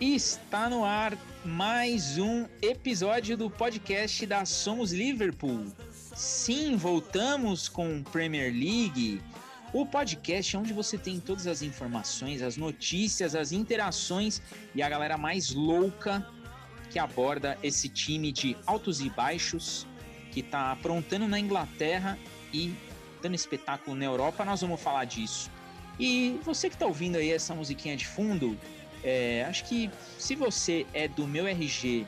Está no ar mais um episódio do podcast da Somos Liverpool. Sim, voltamos com Premier League. O podcast é onde você tem todas as informações, as notícias, as interações e a galera mais louca que aborda esse time de altos e baixos que está aprontando na Inglaterra e dando espetáculo na Europa. Nós vamos falar disso. E você que está ouvindo aí essa musiquinha de fundo, é, acho que se você é do meu RG,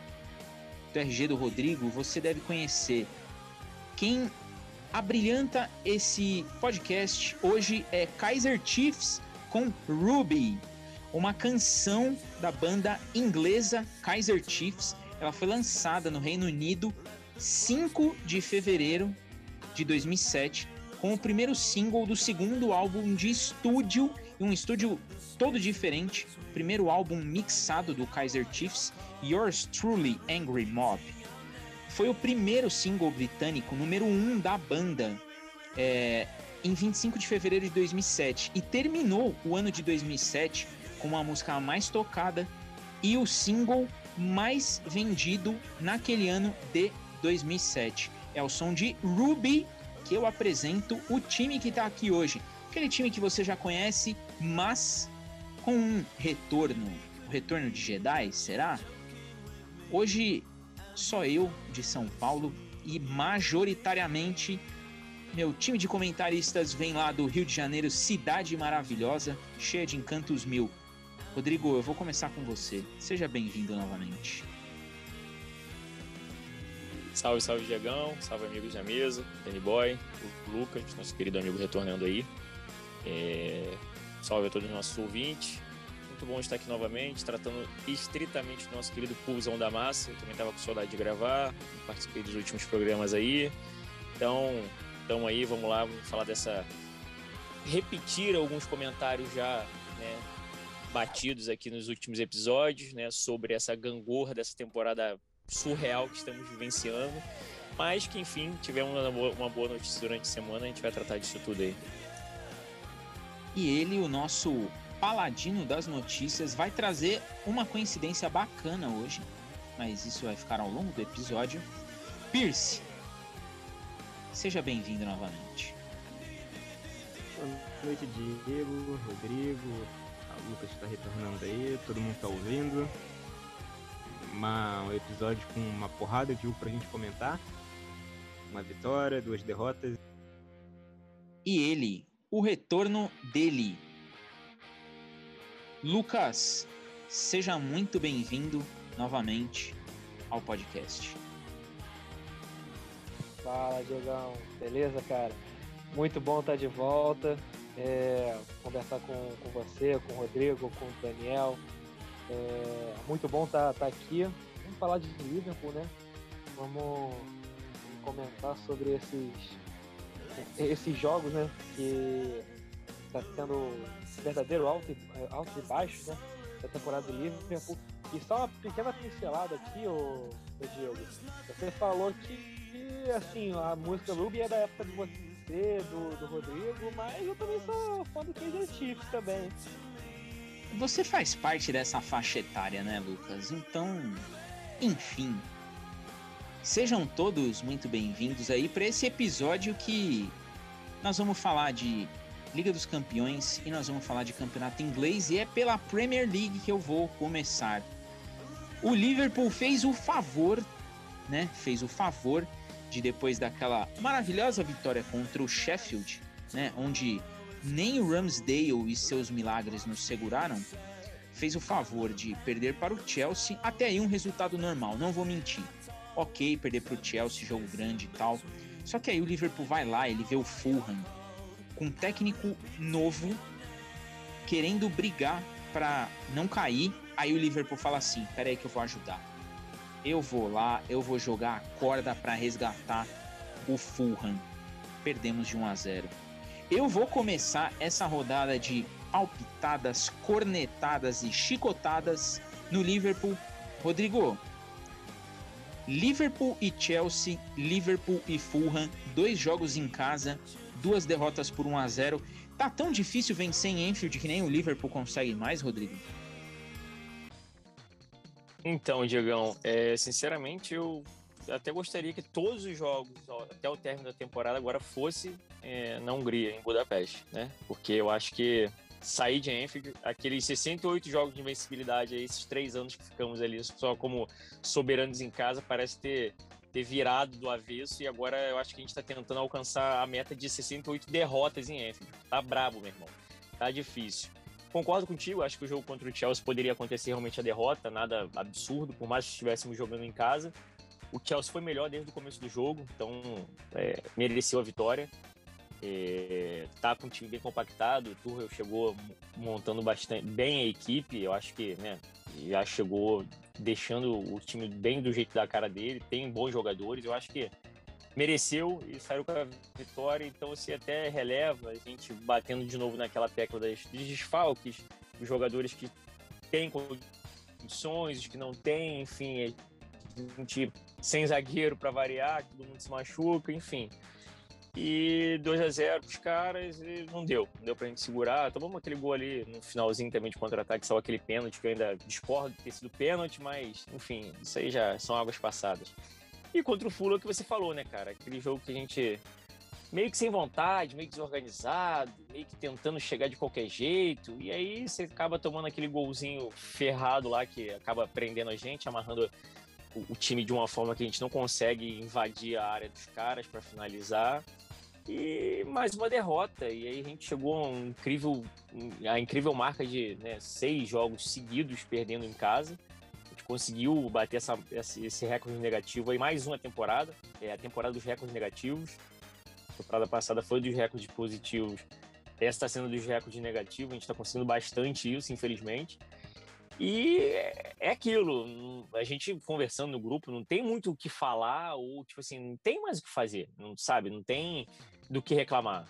do RG do Rodrigo, você deve conhecer quem abrilhanta esse podcast hoje é Kaiser Chiefs com Ruby, uma canção da banda inglesa Kaiser Chiefs. Ela foi lançada no Reino Unido 5 de fevereiro de 2007 com o primeiro single do segundo álbum de estúdio, um estúdio todo diferente, primeiro álbum mixado do Kaiser Chiefs, Yours Truly Angry Mob. Foi o primeiro single britânico número 1 um da banda é, em 25 de fevereiro de 2007 e terminou o ano de 2007 com a música mais tocada e o single mais vendido naquele ano de 2007. É o som de Ruby que eu apresento o time que está aqui hoje. Aquele time que você já conhece, mas com um retorno. O retorno de Jedi, será? Hoje, só eu de São Paulo e majoritariamente meu time de comentaristas vem lá do Rio de Janeiro, cidade maravilhosa, cheia de encantos mil. Rodrigo, eu vou começar com você. Seja bem-vindo novamente. Salve, salve, Diegão. Salve, amigos da mesa. Danny Boy, o Lucas, nosso querido amigo retornando aí. É... Salve a todos os nossos ouvintes. Muito bom estar aqui novamente, tratando estritamente do nosso querido Pulsão da Massa. Eu também estava com saudade de gravar, participei dos últimos programas aí. Então, estamos aí, vamos lá, vamos falar dessa. Repetir alguns comentários já né, batidos aqui nos últimos episódios, né, sobre essa gangorra dessa temporada surreal que estamos vivenciando. Mas que, enfim, tivemos uma boa notícia durante a semana, a gente vai tratar disso tudo aí. E ele, o nosso paladino das notícias, vai trazer uma coincidência bacana hoje, mas isso vai ficar ao longo do episódio. Pierce, seja bem-vindo novamente. Boa noite, Diego, Rodrigo, a Lucas está retornando aí, todo mundo está ouvindo. Uma, um episódio com uma porrada de jogo pra gente comentar. Uma vitória, duas derrotas. E ele, o retorno dele. Lucas, seja muito bem-vindo novamente ao podcast. Fala, Diogão. Beleza, cara? Muito bom estar de volta. É, conversar com, com você, com o Rodrigo, com o Daniel. É, muito bom estar aqui. Vamos falar de Liverpool, né? Vamos comentar sobre esses esses jogos, né, que está sendo verdadeiro alto e, alto e baixo, né, da temporada do Liverpool. E só uma pequena pincelada aqui, ô Diego. Você falou que, assim, a música Ruby é da época de você, do, do Rodrigo, mas eu também sou fã do Kansas Chiefs também. Você faz parte dessa faixa etária, né, Lucas? Então, enfim, Sejam todos muito bem-vindos aí para esse episódio que nós vamos falar de Liga dos Campeões e nós vamos falar de campeonato inglês e é pela Premier League que eu vou começar. O Liverpool fez o favor, né? Fez o favor de depois daquela maravilhosa vitória contra o Sheffield, né, onde nem o Ramsdale e seus milagres nos seguraram, fez o favor de perder para o Chelsea, até aí um resultado normal, não vou mentir ok perder pro Chelsea, jogo grande e tal. Só que aí o Liverpool vai lá, ele vê o Fulham com um técnico novo, querendo brigar para não cair. Aí o Liverpool fala assim: peraí que eu vou ajudar. Eu vou lá, eu vou jogar a corda para resgatar o Fulham. Perdemos de 1 a 0. Eu vou começar essa rodada de palpitadas, cornetadas e chicotadas no Liverpool. Rodrigo, Liverpool e Chelsea, Liverpool e Fulham, dois jogos em casa, duas derrotas por 1 a 0. Tá tão difícil vencer em Enfield que nem o Liverpool consegue mais, Rodrigo? Então, Diegão, é, sinceramente, eu até gostaria que todos os jogos, até o término da temporada, agora fosse é, na Hungria, em Budapeste, né? Porque eu acho que sair de Enfield, aqueles 68 jogos de invencibilidade, esses três anos que ficamos ali só como soberanos em casa, parece ter, ter virado do avesso e agora eu acho que a gente está tentando alcançar a meta de 68 derrotas em Enfield. Tá brabo, meu irmão. Tá difícil. Concordo contigo, acho que o jogo contra o Chelsea poderia acontecer realmente a derrota, nada absurdo, por mais que estivéssemos jogando em casa. O Chelsea foi melhor desde o começo do jogo, então é, mereceu a vitória. É, tá com o time bem compactado, o Tuchel chegou montando bastante bem a equipe, eu acho que né, já chegou deixando o time bem do jeito da cara dele, tem bons jogadores, eu acho que mereceu e saiu com a vitória, então se até releva a gente batendo de novo naquela tecla das, dos desfalques, os jogadores que têm condições, que não têm, enfim, a gente sem zagueiro para variar, todo mundo se machuca, enfim. E 2 a 0 os caras e não deu. Não deu pra gente segurar. Tomamos aquele gol ali no finalzinho também de contra-ataque, só aquele pênalti que eu ainda discordo de ter sido pênalti, mas enfim, isso aí já são águas passadas. E contra o Fulham que você falou, né, cara? Aquele jogo que a gente meio que sem vontade, meio desorganizado, meio que tentando chegar de qualquer jeito. E aí você acaba tomando aquele golzinho ferrado lá que acaba prendendo a gente, amarrando o, time de uma forma que a gente não consegue invadir a área dos caras para finalizar. E mais uma derrota. E aí a gente chegou a, um incrível, a incrível marca de né, seis jogos seguidos perdendo em casa. A gente conseguiu bater essa, esse recorde negativo aí mais uma temporada. É a temporada dos recordes negativos. A temporada passada foi dos recordes positivos. Essa está sendo dos recordes negativos. A gente está conseguindo bastante isso, infelizmente. E é aquilo, a gente conversando no grupo, não tem muito o que falar, ou tipo assim, não tem mais o que fazer, não sabe? Não tem do que reclamar.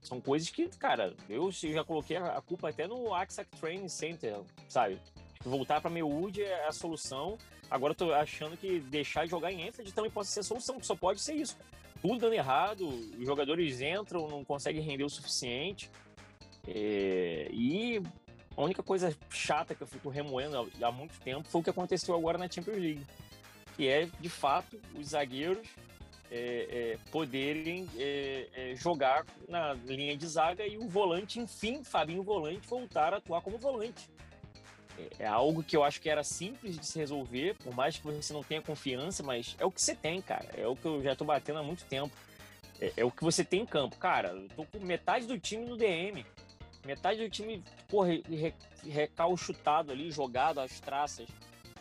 São coisas que, cara, eu já coloquei a culpa até no Axac Training Center, sabe? Voltar para Mewood é a solução. Agora eu tô achando que deixar de jogar em Enfield também pode ser a solução, só pode ser isso. Tudo dando errado, os jogadores entram, não conseguem render o suficiente. É, e a única coisa chata que eu fico remoendo há muito tempo foi o que aconteceu agora na Champions League, que é, de fato, os zagueiros é, é, poderem é, é jogar na linha de zaga e o volante, enfim, Fabinho Volante, voltar a atuar como volante. É, é algo que eu acho que era simples de se resolver, por mais que você não tenha confiança, mas é o que você tem, cara. É o que eu já tô batendo há muito tempo. É, é o que você tem em campo. Cara, eu tô com metade do time no DM. Metade do time, porra, recalchutado ali, jogado às traças.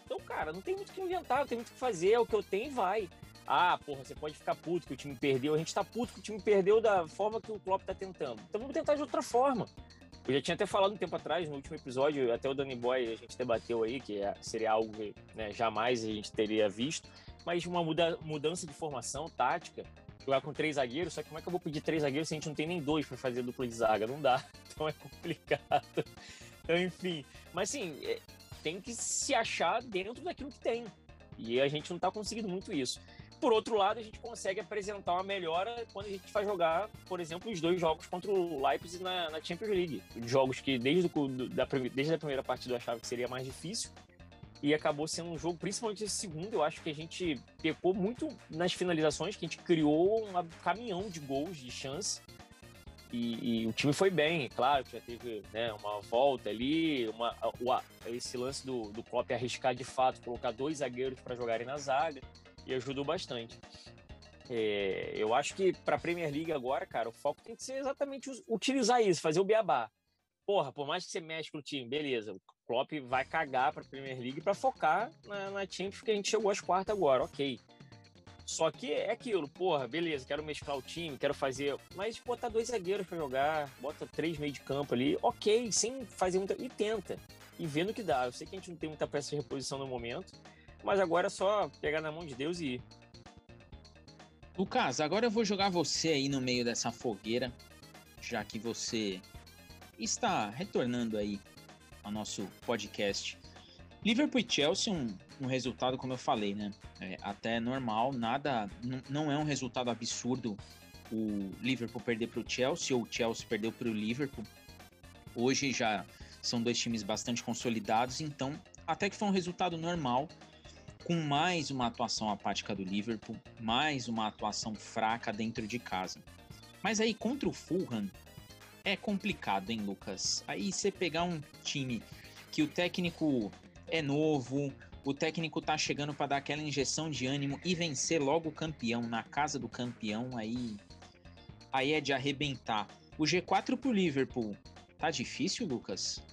Então, cara, não tem muito o que inventar, não tem muito o que fazer, é o que eu tenho vai. Ah, porra, você pode ficar puto que o time perdeu. A gente tá puto que o time perdeu da forma que o Klopp tá tentando. Então vamos tentar de outra forma. Eu já tinha até falado um tempo atrás, no último episódio, até o Danny Boy a gente debateu aí, que é, seria algo que né, jamais a gente teria visto, mas uma muda, mudança de formação tática, jogar com três zagueiros, só que como é que eu vou pedir três zagueiros se a gente não tem nem dois para fazer dupla de zaga? Não dá, então é complicado. Então, enfim, mas assim, é, tem que se achar dentro daquilo que tem. E a gente não está conseguindo muito isso. Por outro lado, a gente consegue apresentar uma melhora quando a gente vai jogar, por exemplo, os dois jogos contra o Leipzig na, na Champions League. Jogos que desde, o, da, desde a primeira partida eu achava que seria mais difícil. E acabou sendo um jogo, principalmente esse segundo, eu acho que a gente pecou muito nas finalizações, que a gente criou um caminhão de gols, de chance. E, e, o time foi bem, claro que já teve né, uma volta ali, uma, uma, esse lance do, do Klopp arriscar de fato, colocar dois zagueiros para jogarem na zaga e ajudou bastante. É, eu acho que para a Premier League agora, cara, o foco tem que ser exatamente utilizar isso, fazer o beabá. Porra, por mais que você mexe com o time, beleza, Klopp vai cagar para a Premier League para focar na, na Champions, que a gente chegou às quartas agora, ok. Só que é aquilo, porra, beleza, quero mesclar o time, quero fazer. Mas botar dois zagueiros para jogar, bota três meio de campo ali, ok, sem fazer muita. E tenta. E vendo que dá. Eu sei que a gente não tem muita peça de reposição no momento, mas agora é só pegar na mão de Deus e ir. Lucas, agora eu vou jogar você aí no meio dessa fogueira, já que você está retornando aí ao nosso podcast. Liverpool e Chelsea, um, um resultado, como eu falei, né? É, até normal, nada. Não é um resultado absurdo o Liverpool perder para o Chelsea ou o Chelsea perdeu para o Liverpool. Hoje já são dois times bastante consolidados, então até que foi um resultado normal, com mais uma atuação apática do Liverpool, mais uma atuação fraca dentro de casa. Mas aí contra o Fulham é complicado, hein, Lucas? Aí você pegar um time que o técnico é novo, o técnico tá chegando para dar aquela injeção de ânimo e vencer logo o campeão na casa do campeão, aí aí é de arrebentar. O G4 pro Liverpool, tá difícil, Lucas?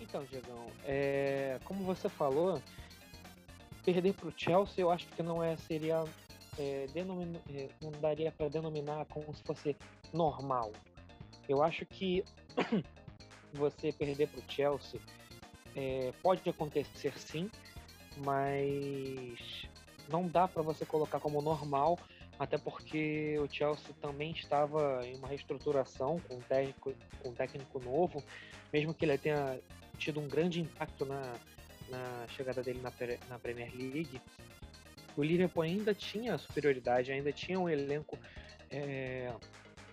Então, Diegão, é, como você falou, perder para o Chelsea eu acho que não é seria é, é, não daria para denominar como se fosse normal. Eu acho que você perder para o Chelsea é, pode acontecer sim, mas não dá para você colocar como normal, até porque o Chelsea também estava em uma reestruturação com um técnico, com um técnico novo, mesmo que ele tenha tido um grande impacto na, na chegada dele na, na Premier League, o Liverpool ainda tinha superioridade, ainda tinha um elenco é,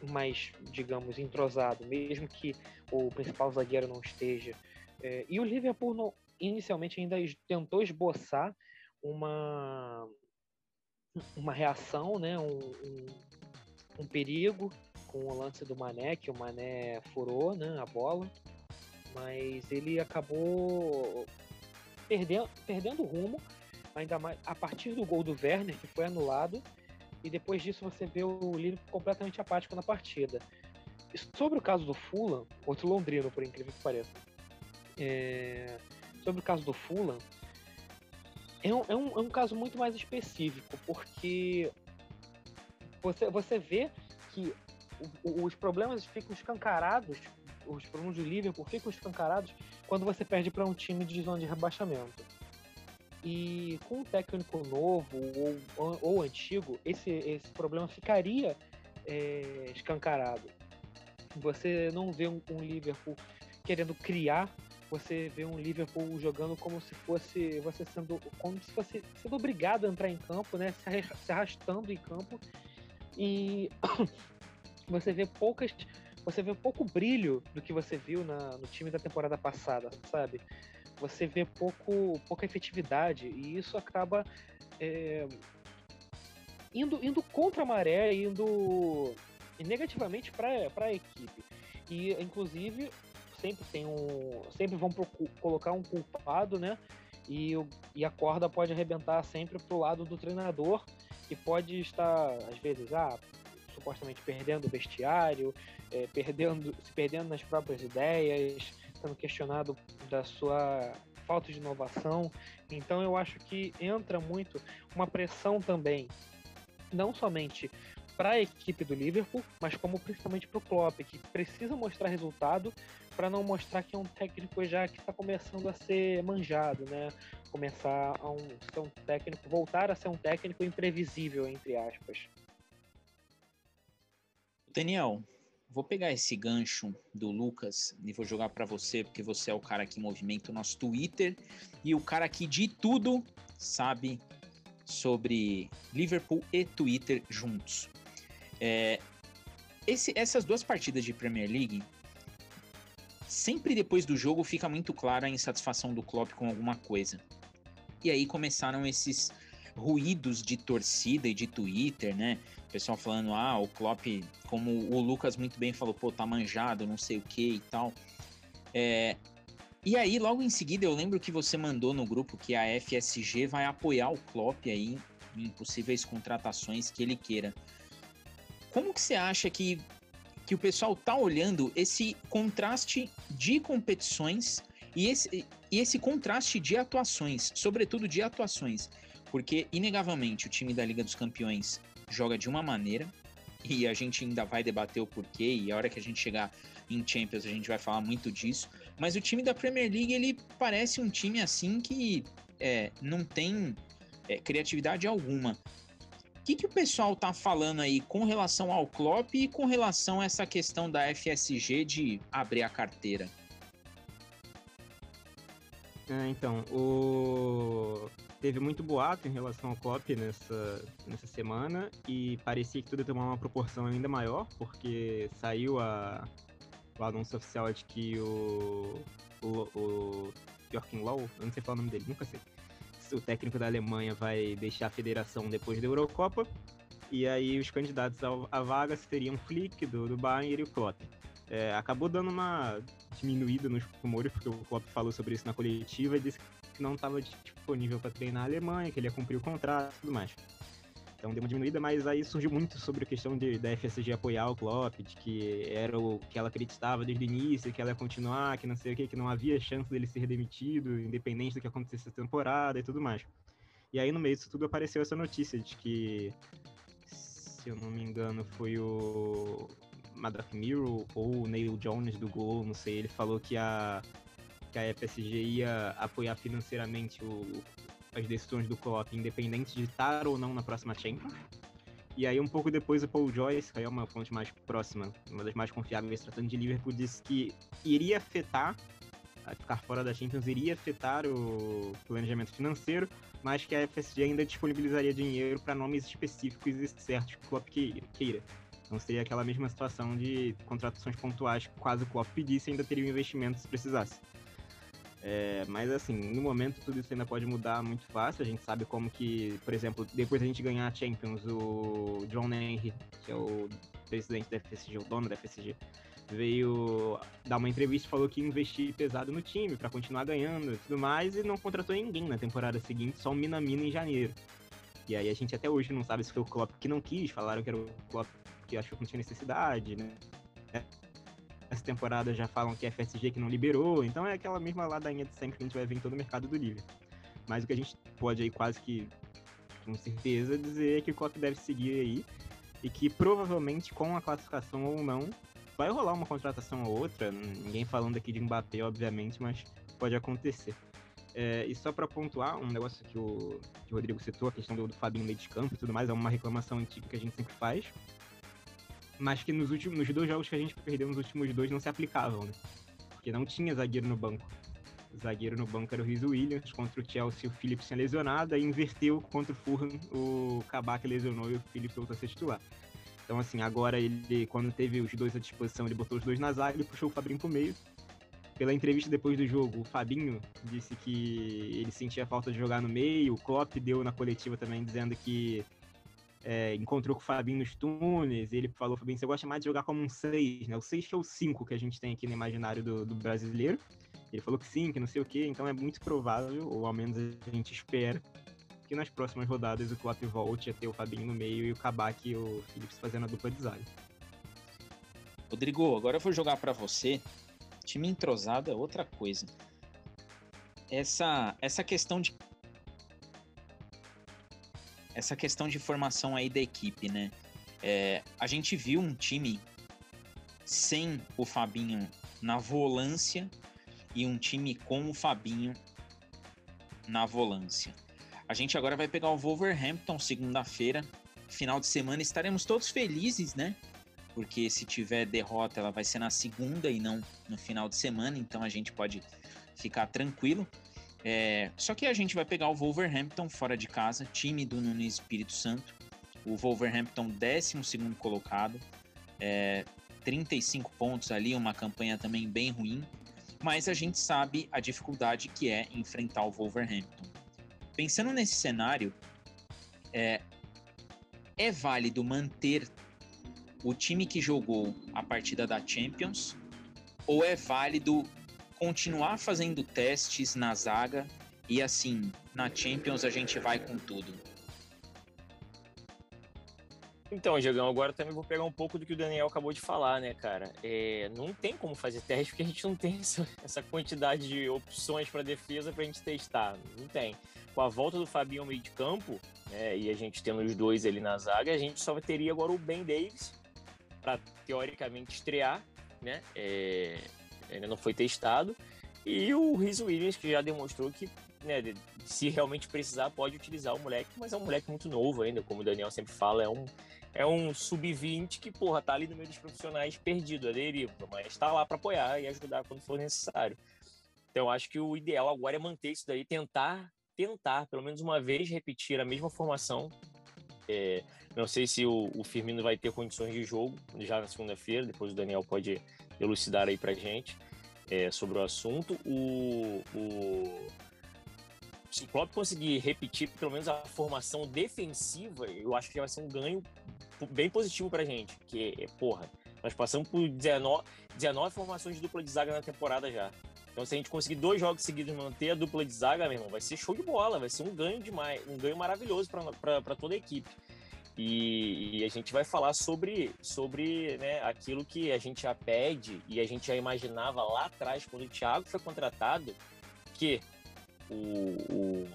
mais, digamos, entrosado, mesmo que o principal zagueiro não esteja. É, e o Liverpool inicialmente ainda tentou esboçar uma uma reação, né, um, um, um perigo com o lance do Mané, que o Mané furou né, a bola mas ele acabou perdendo, perdendo o rumo, ainda mais a partir do gol do Werner, que foi anulado, e depois disso você vê o Liverpool completamente apático na partida. Sobre o caso do Fulham, outro londrino, por incrível que pareça, é... sobre o caso do Fulham, é um, é, um, é um caso muito mais específico, porque você, você vê que os problemas ficam escancarados os problemas do Liverpool ficam escancarados quando você perde para um time de zona de rebaixamento. E com um técnico novo ou, ou antigo, esse, esse problema ficaria é, escancarado. Você não vê um, um, Liverpool querendo criar, você vê um Liverpool jogando como se fosse você sendo como se fosse sendo obrigado a entrar em campo, né, se arrastando em campo e você vê poucas você vê pouco brilho do que você viu na, no time da temporada passada, sabe? Você vê pouco, pouca efetividade e isso acaba é, indo, indo contra a maré, indo negativamente para a equipe. E, inclusive, sempre tem um. Sempre vão colocar um culpado, né? E, e a corda pode arrebentar sempre pro lado do treinador, e pode estar, às vezes, ah, supostamente perdendo o vestiário, é, perdendo, se perdendo nas próprias ideias, sendo questionado da sua falta de inovação. Então eu acho que entra muito uma pressão também, não somente para a equipe do Liverpool, mas como principalmente para o Klopp, que precisa mostrar resultado para não mostrar que é um técnico já que está começando a ser manjado, né? Começar a um, ser um técnico, voltar a ser um técnico imprevisível, entre aspas. Daniel, vou pegar esse gancho do Lucas e vou jogar para você, porque você é o cara que movimenta o nosso Twitter e o cara que de tudo sabe sobre Liverpool e Twitter juntos. É, esse, essas duas partidas de Premier League, sempre depois do jogo fica muito clara a insatisfação do Klopp com alguma coisa. E aí começaram esses ruídos de torcida e de Twitter, né? pessoal falando, ah, o Klopp, como o Lucas muito bem falou, pô, tá manjado, não sei o que e tal. É, e aí, logo em seguida, eu lembro que você mandou no grupo que a FSG vai apoiar o Klopp aí em possíveis contratações que ele queira. Como que você acha que, que o pessoal tá olhando esse contraste de competições e esse, e esse contraste de atuações, sobretudo de atuações? Porque, inegavelmente, o time da Liga dos Campeões joga de uma maneira e a gente ainda vai debater o porquê e a hora que a gente chegar em Champions a gente vai falar muito disso. Mas o time da Premier League ele parece um time assim que é, não tem é, criatividade alguma. O que, que o pessoal tá falando aí com relação ao Klopp e com relação a essa questão da FSG de abrir a carteira? É, então, o teve muito boato em relação ao Klopp nessa, nessa semana e parecia que tudo ia tomar uma proporção ainda maior, porque saiu a, o anúncio oficial de que o o, o Joachim Low, eu não sei falar o nome dele, nunca sei. O técnico da Alemanha vai deixar a federação depois da Eurocopa. E aí os candidatos à vaga seriam o Flick, do, do Bayern, e o Klopp. É, acabou dando uma diminuída nos rumores, porque o Klopp falou sobre isso na coletiva e disse que não estava disponível para treinar a Alemanha, que ele ia cumprir o contrato e tudo mais. Então deu uma diminuída, mas aí surgiu muito sobre a questão de, da FSG apoiar o Klopp, de que era o que ela acreditava desde o início, que ela ia continuar, que não sei o que, que não havia chance dele ser demitido, independente do que acontecesse essa temporada e tudo mais. E aí no meio disso tudo apareceu essa notícia de que, se eu não me engano, foi o Maddox Miro ou o Neil Jones do Gol, não sei, ele falou que a, que a FSG ia apoiar financeiramente o, as decisões do Klopp, independente de estar ou não na próxima Champions. E aí, um pouco depois, o Paul Joyce, que é uma fonte mais próxima, uma das mais confiáveis, tratando de Liverpool, disse que iria afetar, ficar fora da Champions iria afetar o planejamento financeiro, mas que a FSG ainda disponibilizaria dinheiro para nomes específicos e certos que o Klopp queira. Então seria aquela mesma situação de contratações pontuais quase o Klopp pedisse ainda teria um investimento se precisasse. É, mas assim, no momento tudo isso ainda pode mudar muito fácil. A gente sabe como que, por exemplo, depois da gente ganhar a Champions, o John Henry, que é o presidente da FSG, o dono da FSG, veio dar uma entrevista e falou que ia investir pesado no time para continuar ganhando e tudo mais, e não contratou ninguém na temporada seguinte, só o Minamino em janeiro. E aí a gente até hoje não sabe se foi o Klopp que não quis, falaram que era o Klopp que achou que não tinha necessidade, né? Essa temporada já falam que é FSG que não liberou, então é aquela mesma ladainha de sempre que a gente vai ver em todo o mercado do livro. Mas o que a gente pode aí quase que com certeza dizer é que o Klopp deve seguir aí e que provavelmente com a classificação ou não vai rolar uma contratação ou outra, ninguém falando aqui de Mbappé, obviamente, mas pode acontecer. É, e só para pontuar, um negócio que o, que o Rodrigo citou, a questão do, do Fabinho meio de campo e tudo mais, é uma reclamação antiga que a gente sempre faz mas que nos últimos nos dois jogos que a gente perdeu nos últimos dois não se aplicavam, né? Porque não tinha zagueiro no banco. O zagueiro no banco era o Riz Williams, contra o Chelsea o Phillips tinha lesionado, aí inverteu contra o Fulham, o Kabak lesionou e o Phillips voltou a ser titular. Então, assim, agora ele, quando teve os dois à disposição, ele botou os dois na zaga e puxou o Fabinho pro meio. Pela entrevista depois do jogo, o Fabinho disse que ele sentia falta de jogar no meio, o Klopp deu na coletiva também dizendo que é, encontrou com o Fabinho nos túneis, ele falou, Fabinho, você gosta mais de jogar como um 6, né? O 6 que é o 5 que a gente tem aqui no imaginário do, do brasileiro. Ele falou que sim, que não sei o quê, então é muito provável, ou ao menos a gente espera, que nas próximas rodadas o Klopp volte a ter o Fabinho no meio e o Kabak e o Phillips fazendo a dupla de zaga. Rodrigo, agora eu vou jogar para você. Time entrosado é outra coisa. Essa, essa questão de essa questão de formação aí da equipe, né? É, a gente viu um time sem o Fabinho na volância e um time com o Fabinho na volância. A gente agora vai pegar o Wolverhampton segunda-feira, final de semana. Estaremos todos felizes, né? Porque se tiver derrota, ela vai ser na segunda e não no final de semana, então a gente pode ficar tranquilo. É, só que a gente vai pegar o Wolverhampton fora de casa, time do Nunes Espírito Santo. O Wolverhampton, 12 colocado, é, 35 pontos ali, uma campanha também bem ruim. Mas a gente sabe a dificuldade que é enfrentar o Wolverhampton. Pensando nesse cenário, é, é válido manter o time que jogou a partida da Champions ou é válido continuar fazendo testes na zaga e assim, na Champions a gente vai com tudo. Então, Diegão, agora também vou pegar um pouco do que o Daniel acabou de falar, né, cara? É, não tem como fazer teste porque a gente não tem essa, essa quantidade de opções para defesa para a gente testar. Não tem. Com a volta do Fabinho ao meio de campo, né, e a gente tendo os dois ali na zaga, a gente só teria agora o Ben Davis para teoricamente estrear, né? É, ainda não foi testado. E o Rhys Williams, que já demonstrou que, né, se realmente precisar, pode utilizar o moleque, mas é um moleque muito novo ainda, como o Daniel sempre fala, é um, é um sub-20 que, porra, tá ali no meio dos profissionais perdido, a deriva, mas tá lá para apoiar e ajudar quando for necessário. Então, acho que o ideal agora é manter isso daí, tentar, tentar, pelo menos uma vez, repetir a mesma formação. É, não sei se o, o Firmino vai ter condições de jogo já na segunda-feira, depois o Daniel pode elucidar aí pra gente. é, sobre o assunto. O, o, Klopp conseguir repetir pelo menos a formação defensiva, eu acho que vai ser um ganho bem positivo pra gente. Que, porra, nós passamos por 19, 19 formações de dupla de zaga na temporada já. Então, se a gente conseguir dois jogos seguidos manter a dupla de zaga, meu irmão, vai ser show de bola, vai ser um ganho demais, um ganho maravilhoso para toda a equipe. E, e, a gente vai falar sobre, sobre né, aquilo que a gente já pede e a gente já imaginava lá atrás, quando o Thiago foi contratado, que o, o,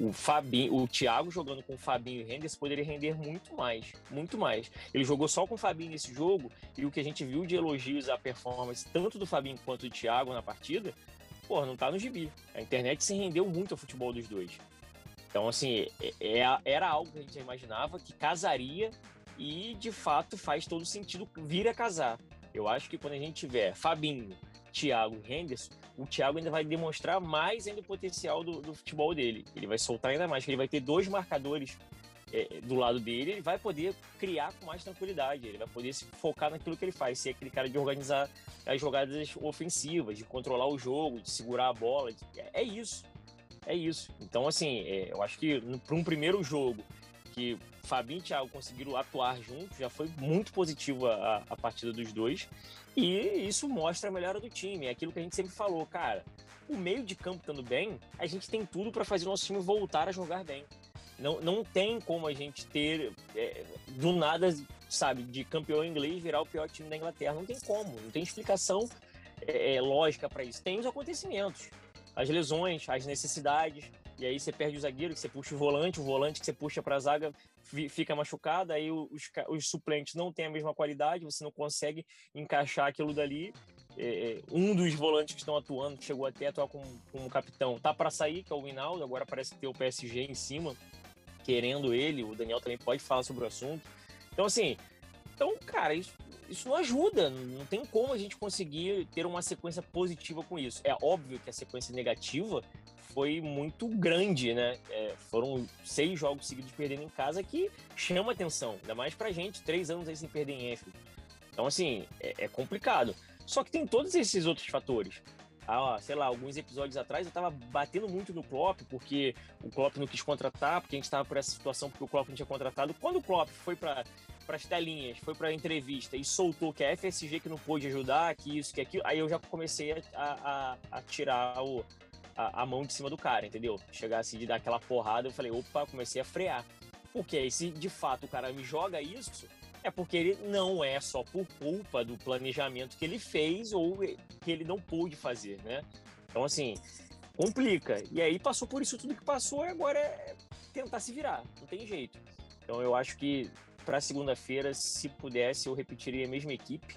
o Fabinho, o Thiago jogando com o Fabinho e Henderson poderia render muito mais, muito mais. Ele jogou só com o Fabinho nesse jogo e o que a gente viu de elogios à performance tanto do Fabinho quanto do Thiago na partida, pô, não tá no gibi. A internet se rendeu muito ao futebol dos dois. Então, assim, é, é, era algo que a gente imaginava que casaria e, de fato, faz todo sentido vir a casar. Eu acho que quando a gente tiver Fabinho, Thiago e Henderson, o Thiago ainda vai demonstrar mais ainda o potencial do, do futebol dele. Ele vai soltar ainda mais, ele vai ter dois marcadores é, do lado dele, ele vai poder criar com mais tranquilidade, ele vai poder se focar naquilo que ele faz, ser aquele cara de organizar as jogadas ofensivas, de controlar o jogo, de segurar a bola. É, é isso. É isso. Então, assim, é, eu acho que para um primeiro jogo que Fabinho e Thiago conseguiram atuar juntos, já foi muito positiva a, a partida dos dois. E isso mostra a melhora do time. É aquilo que a gente sempre falou, cara. O meio de campo estando bem, a gente tem tudo para fazer o nosso time voltar a jogar bem. Não, não tem como a gente ter, é, do nada, sabe, de campeão inglês virar o pior time da Inglaterra. Não tem como, não tem explicação é, é lógica para isso. Tem os acontecimentos, as lesões, as necessidades. E aí você perde o zagueiro, que você puxa o volante, o volante que você puxa para a zaga fica machucado, aí os, os, suplentes não têm a mesma qualidade, você não consegue encaixar aquilo dali. É, é um dos volantes que estão atuando, que chegou até a atuar como, como capitão, tá para sair, que é o Winaldo, agora parece ter o PSG em cima, querendo ele, o Daniel também pode falar sobre o assunto. Então, assim, então, cara, isso, isso não ajuda, não tem como a gente conseguir ter uma sequência positiva com isso. É óbvio que a sequência negativa foi muito grande, né? É, foram seis jogos seguidos perdendo em casa que chama atenção, ainda mais pra gente, três anos aí sem perder em Enfield. Então, assim, é, é complicado. Só que tem todos esses outros fatores. Ah, sei lá, alguns episódios atrás eu tava batendo muito no Klopp, porque o Klopp não quis contratar, porque a gente tava por essa situação, porque o Klopp não tinha contratado. Quando o Klopp foi para as telinhas, foi para entrevista e soltou que a FSG que não pôde ajudar, que isso, que aquilo, aí eu já comecei a, a, a tirar o, a, a, mão de cima do cara, entendeu? Chegasse de dar aquela porrada, eu falei, opa, comecei a frear. Porque aí, se de fato o cara me joga isso, é porque ele não é só por culpa do planejamento que ele fez ou que ele não pôde fazer, né? Então, assim, complica. E aí passou por isso tudo que passou e agora é tentar se virar, não tem jeito. Então, eu acho que para segunda-feira, se pudesse, eu repetiria a mesma equipe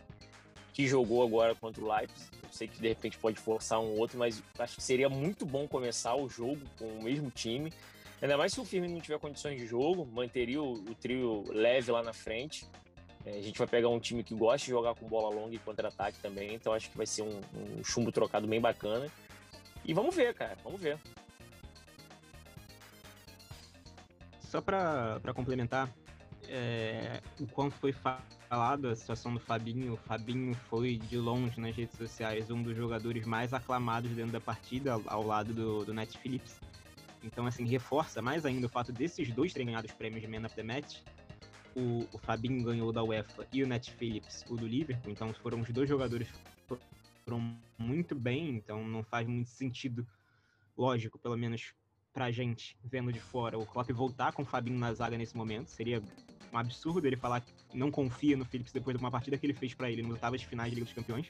que jogou agora contra o Leipzig. Eu sei que de repente pode forçar um outro, mas acho que seria muito bom começar o jogo com o mesmo time. Ainda mais se o Firmino não tiver condições de jogo, manteria o, o trio leve lá na frente. É, a gente vai pegar um time que gosta de jogar com bola longa e contra-ataque também, então acho que vai ser um, um chumbo trocado bem bacana. E vamos ver, cara, vamos ver. Só para complementar, é, o quanto foi falado a situação do Fabinho, o Fabinho foi de longe nas redes sociais um dos jogadores mais aclamados dentro da partida, ao, lado do, do Net Phillips. Então, assim, reforça mais ainda o fato desses dois terem ganhado os prêmios de Man of the Match. O, o Fabinho ganhou da UEFA e o Net Phillips o do Liverpool. Então, foram os dois jogadores que foram muito bem. Então, não faz muito sentido, lógico, pelo menos pra gente, vendo de fora, o Klopp voltar com o Fabinho na zaga nesse momento. Seria um absurdo ele falar que não confia no Phillips depois de uma partida que ele fez para ele nos oitavas de finais de Liga dos Campeões.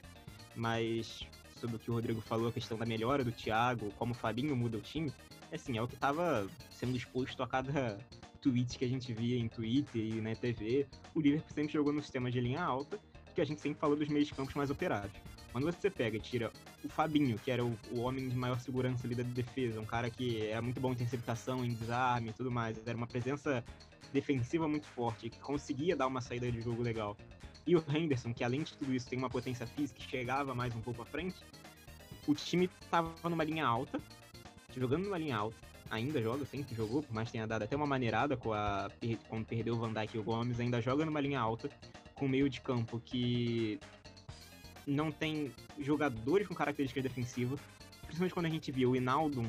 Mas sobre o que o Rodrigo falou, a questão da melhora do Thiago, como o Fabinho muda o time, é assim, é o que estava sendo exposto a cada tweet que a gente via em Twitter e na TV. O Liverpool sempre jogou no sistema de linha alta, que a gente sempre falou dos meios campos mais operados. Quando você pega e tira o Fabinho, que era o, o, homem de maior segurança ali da defesa, um cara que era muito bom em interceptação, em desarme e tudo mais, era uma presença defensiva muito forte, que conseguia dar uma saída de jogo legal. E o Henderson, que além de tudo isso tem uma potência física que chegava mais um pouco à frente, o time estava numa linha alta, jogando numa linha alta, ainda joga, sempre jogou, por mais que tenha dado até uma maneirada com a, quando perdeu o Van Dijk e o Gomes, ainda joga numa linha alta, com meio de campo que não tem jogadores com características defensivas. Principalmente quando a gente viu o Inaldo,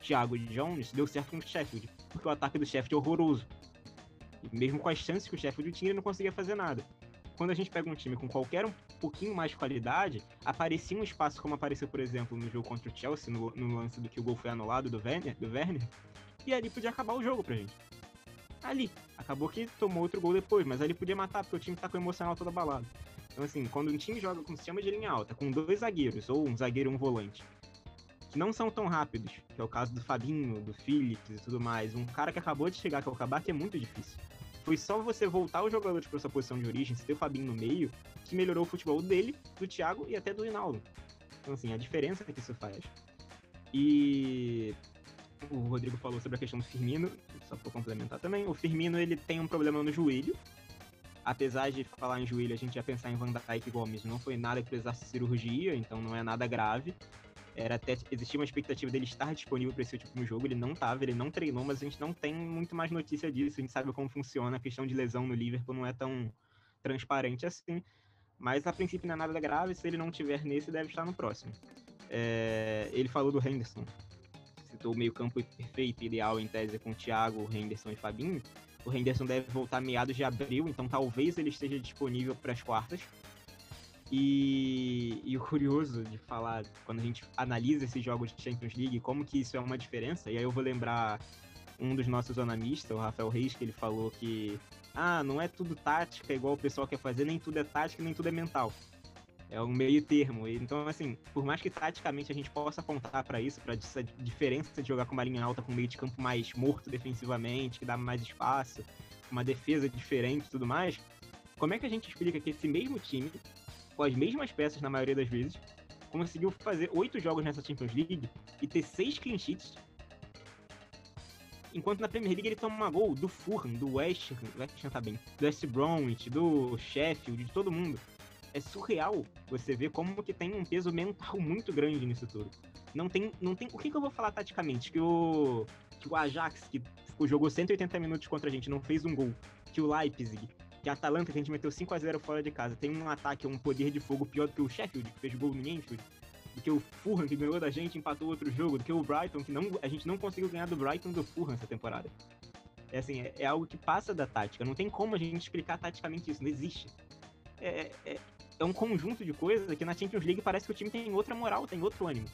Thiago Jones, deu certo com o Sheffield, porque o ataque do Sheffield é horroroso. Mesmo com as chances que o Sheffield tinha, ele não conseguia fazer nada. Quando a gente pega um time com qualquer um pouquinho mais de qualidade, aparecia um espaço como apareceu, por exemplo, no jogo contra o Chelsea, no, no lance do que o gol foi anulado do Werner, do Werner, e ali podia acabar o jogo pra gente. Ali. Acabou que tomou outro gol depois, mas ali podia matar, porque o time tá com o emocional todo abalado. Então, assim, quando um time joga com sistema de linha alta, com dois zagueiros, ou um zagueiro e um volante, que não são tão rápidos, que é o caso do Fabinho, do Phillips e tudo mais, um cara que acabou de chegar, que é o Kabak, é muito difícil. Foi só você voltar os jogadores para sua posição de origem, se ter o Fabinho no meio, que melhorou o futebol dele, do Thiago e até do Hinaldo. Então, assim, a diferença que isso faz. E o Rodrigo falou sobre a questão do Firmino, só para complementar também. O Firmino ele tem um problema no joelho. Apesar de falar em joelho, a gente ia pensar em Van Dijk Gomes, não foi nada que precisasse de cirurgia, então não é nada grave. Era até existia uma expectativa dele estar disponível para esse último jogo, ele não estava, ele não treinou, mas a gente não tem muito mais notícia disso, a gente sabe como funciona, a questão de lesão no Liverpool não é tão transparente assim. Mas a princípio não é nada grave, se ele não tiver nesse, deve estar no próximo. É, ele falou do Henderson, citou o meio-campo perfeito, ideal em tese com Thiago, Henderson e Fabinho. O Henderson deve voltar meados de abril, então talvez ele esteja disponível para as quartas. E, e, o curioso de falar, quando a gente analisa esses jogos de Champions League, como que isso é uma diferença, e aí eu vou lembrar um dos nossos analistas, o Rafael Reis, que ele falou que ah, não é tudo tática igual o pessoal quer fazer, nem tudo é tática, nem tudo é mental. É um meio termo. Então, assim, por mais que taticamente a gente possa apontar para isso, para essa diferença de jogar com uma linha alta com um meio de campo mais morto defensivamente, que dá mais espaço, uma defesa diferente e tudo mais, como é que a gente explica que esse mesmo time com as mesmas peças na maioria das vezes, conseguiu fazer oito jogos nessa Champions League e ter seis clean sheets. Enquanto na Premier League ele toma gol do Fulham, do West Ham, West Ham tá bem, do West Bromwich, do Sheffield, de todo mundo. É surreal você ver como que tem um peso mental muito grande nisso tudo. Não tem, não tem. O que, que eu vou falar taticamente? Que o que o Ajax, que jogou 180 minutos contra a gente, não fez um gol. Que o Leipzig, que a Atalanta, que a gente meteu 5 a 0 fora de casa, tem um ataque, um poder de fogo pior do que o Sheffield, que fez gol no Anfield, do que o Fulham, que ganhou da gente empatou outro jogo, do que o Brighton, que não, a gente não conseguiu ganhar do Brighton do Fulham essa temporada. É assim, é, é algo que passa da tática, não tem como a gente explicar taticamente isso, não existe. É, é, é um conjunto de coisas que na Champions League parece que o time tem outra moral, tem outro ânimo.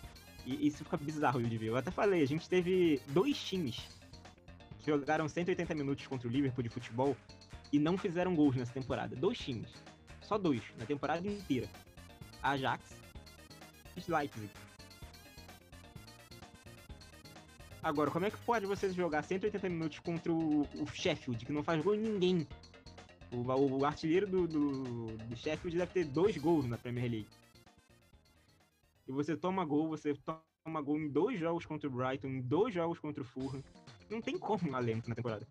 E isso fica bizarro de ver. Eu até falei, a gente teve dois times que jogaram 180 minutos contra o Liverpool de futebol e não fizeram gols nessa temporada. Dois times. Só dois, na temporada inteira. Ajax e Leipzig. Agora, como é que pode você jogar 180 minutos contra o, o Sheffield, que não faz gol em ninguém? O, o, o artilheiro do, do, do, Sheffield deve ter dois gols na Premier League. E você toma gol, você toma gol em dois jogos contra o Brighton, em dois jogos contra o Fulham. Não tem como um alento na temporada.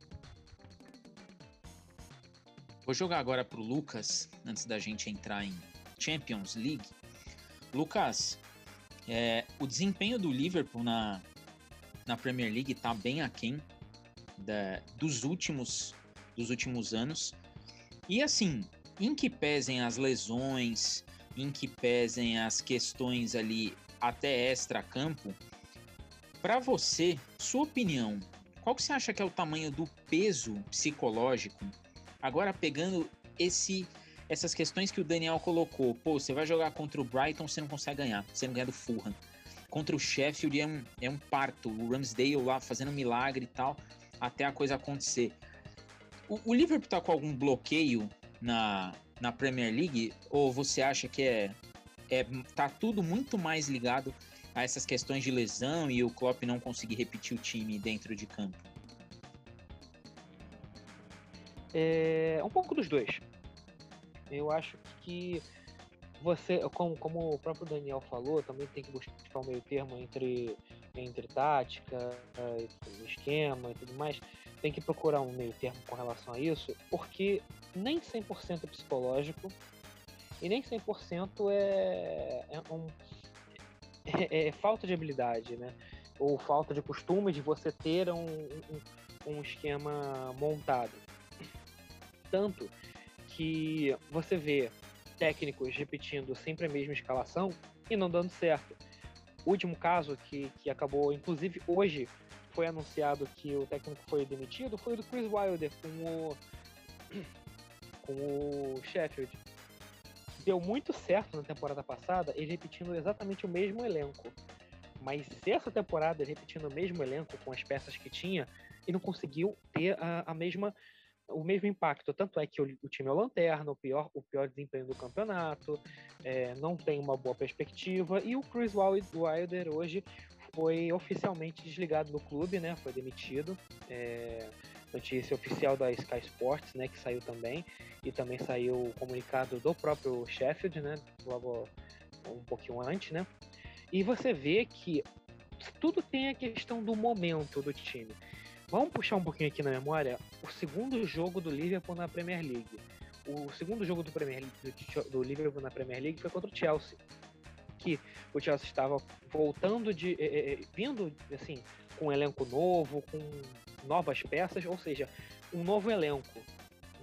Vou jogar agora pro Lucas, antes da gente entrar em Champions League. Lucas, é, o desempenho do Liverpool na, na Premier League está bem aquém da, dos últimos dos últimos anos. E assim, em que pesem as lesões, em que pesem as questões ali até extra-campo, para você, sua opinião, qual que você acha que é o tamanho do peso psicológico Agora pegando esse essas questões que o Daniel colocou, pô, você vai jogar contra o Brighton, você não consegue ganhar, você não ganha do Fulham. Contra o Sheffield é um, é um parto, o Ramsdale lá fazendo um milagre e tal, até a coisa acontecer. O, o Liverpool tá com algum bloqueio na, na Premier League? Ou você acha que é, é tá tudo muito mais ligado a essas questões de lesão e o Klopp não conseguir repetir o time dentro de campo? É um pouco dos dois. Eu acho que você, como, como o próprio Daniel falou, também tem que buscar um meio termo entre, entre tática, esquema e tudo mais. Tem que procurar um meio termo com relação a isso, porque nem 100% é psicológico e nem 100% é, é, um, é, é, falta de habilidade, né? Ou falta de costume de você ter um, um, um esquema montado tanto que você vê técnicos repetindo sempre a mesma escalação e não dando certo. O último caso que, que acabou, inclusive hoje, foi anunciado que o técnico foi demitido foi o do Chris Wilder com o, com o Sheffield. Deu muito certo na temporada passada, ele repetindo exatamente o mesmo elenco. Mas essa temporada, ele repetindo o mesmo elenco com as peças que tinha, e não conseguiu ter a, a mesma o mesmo impacto. Tanto é que o, o, time é o lanterna, o pior, o pior desempenho do campeonato, é, não tem uma boa perspectiva. E o Chris Wilder hoje foi oficialmente desligado do clube, né? Foi demitido. É, notícia oficial da Sky Sports, né? Que saiu também. E também saiu o comunicado do próprio Sheffield, né? Logo um pouquinho antes, né? E você vê que tudo tem a questão do momento do time. Vamos puxar um pouquinho aqui na memória o segundo jogo do Liverpool na Premier League. O segundo jogo do, Premier League, do Liverpool na Premier League foi contra o Chelsea. Que o Chelsea estava voltando de. Eh, eh, vindo assim, com um elenco novo, com novas peças, ou seja, um novo elenco.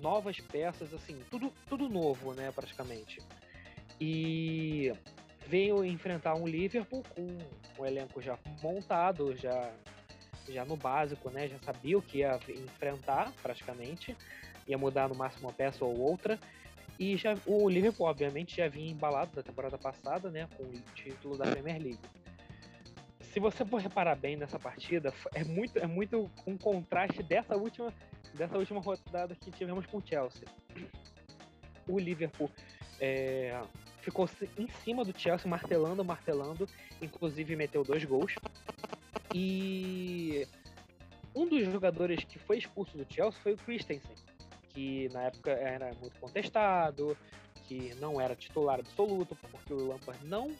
Novas peças, assim, tudo, tudo novo, né, praticamente. E veio enfrentar um Liverpool com um elenco já montado, já já no básico, né? Já sabia o que ia enfrentar praticamente, ia mudar no máximo uma peça ou outra. E já o Liverpool, obviamente, já vinha embalado da temporada passada, né? Com o título da Premier League. Se você for reparar bem nessa partida, é muito, é muito um contraste dessa última, dessa última rodada que tivemos com o Chelsea. O Liverpool é, ficou em cima do Chelsea, martelando, martelando, inclusive meteu dois gols. E um dos jogadores que foi expulso do Chelsea foi o Christensen, que na época era muito contestado, que não era titular absoluto, porque o Lampard não.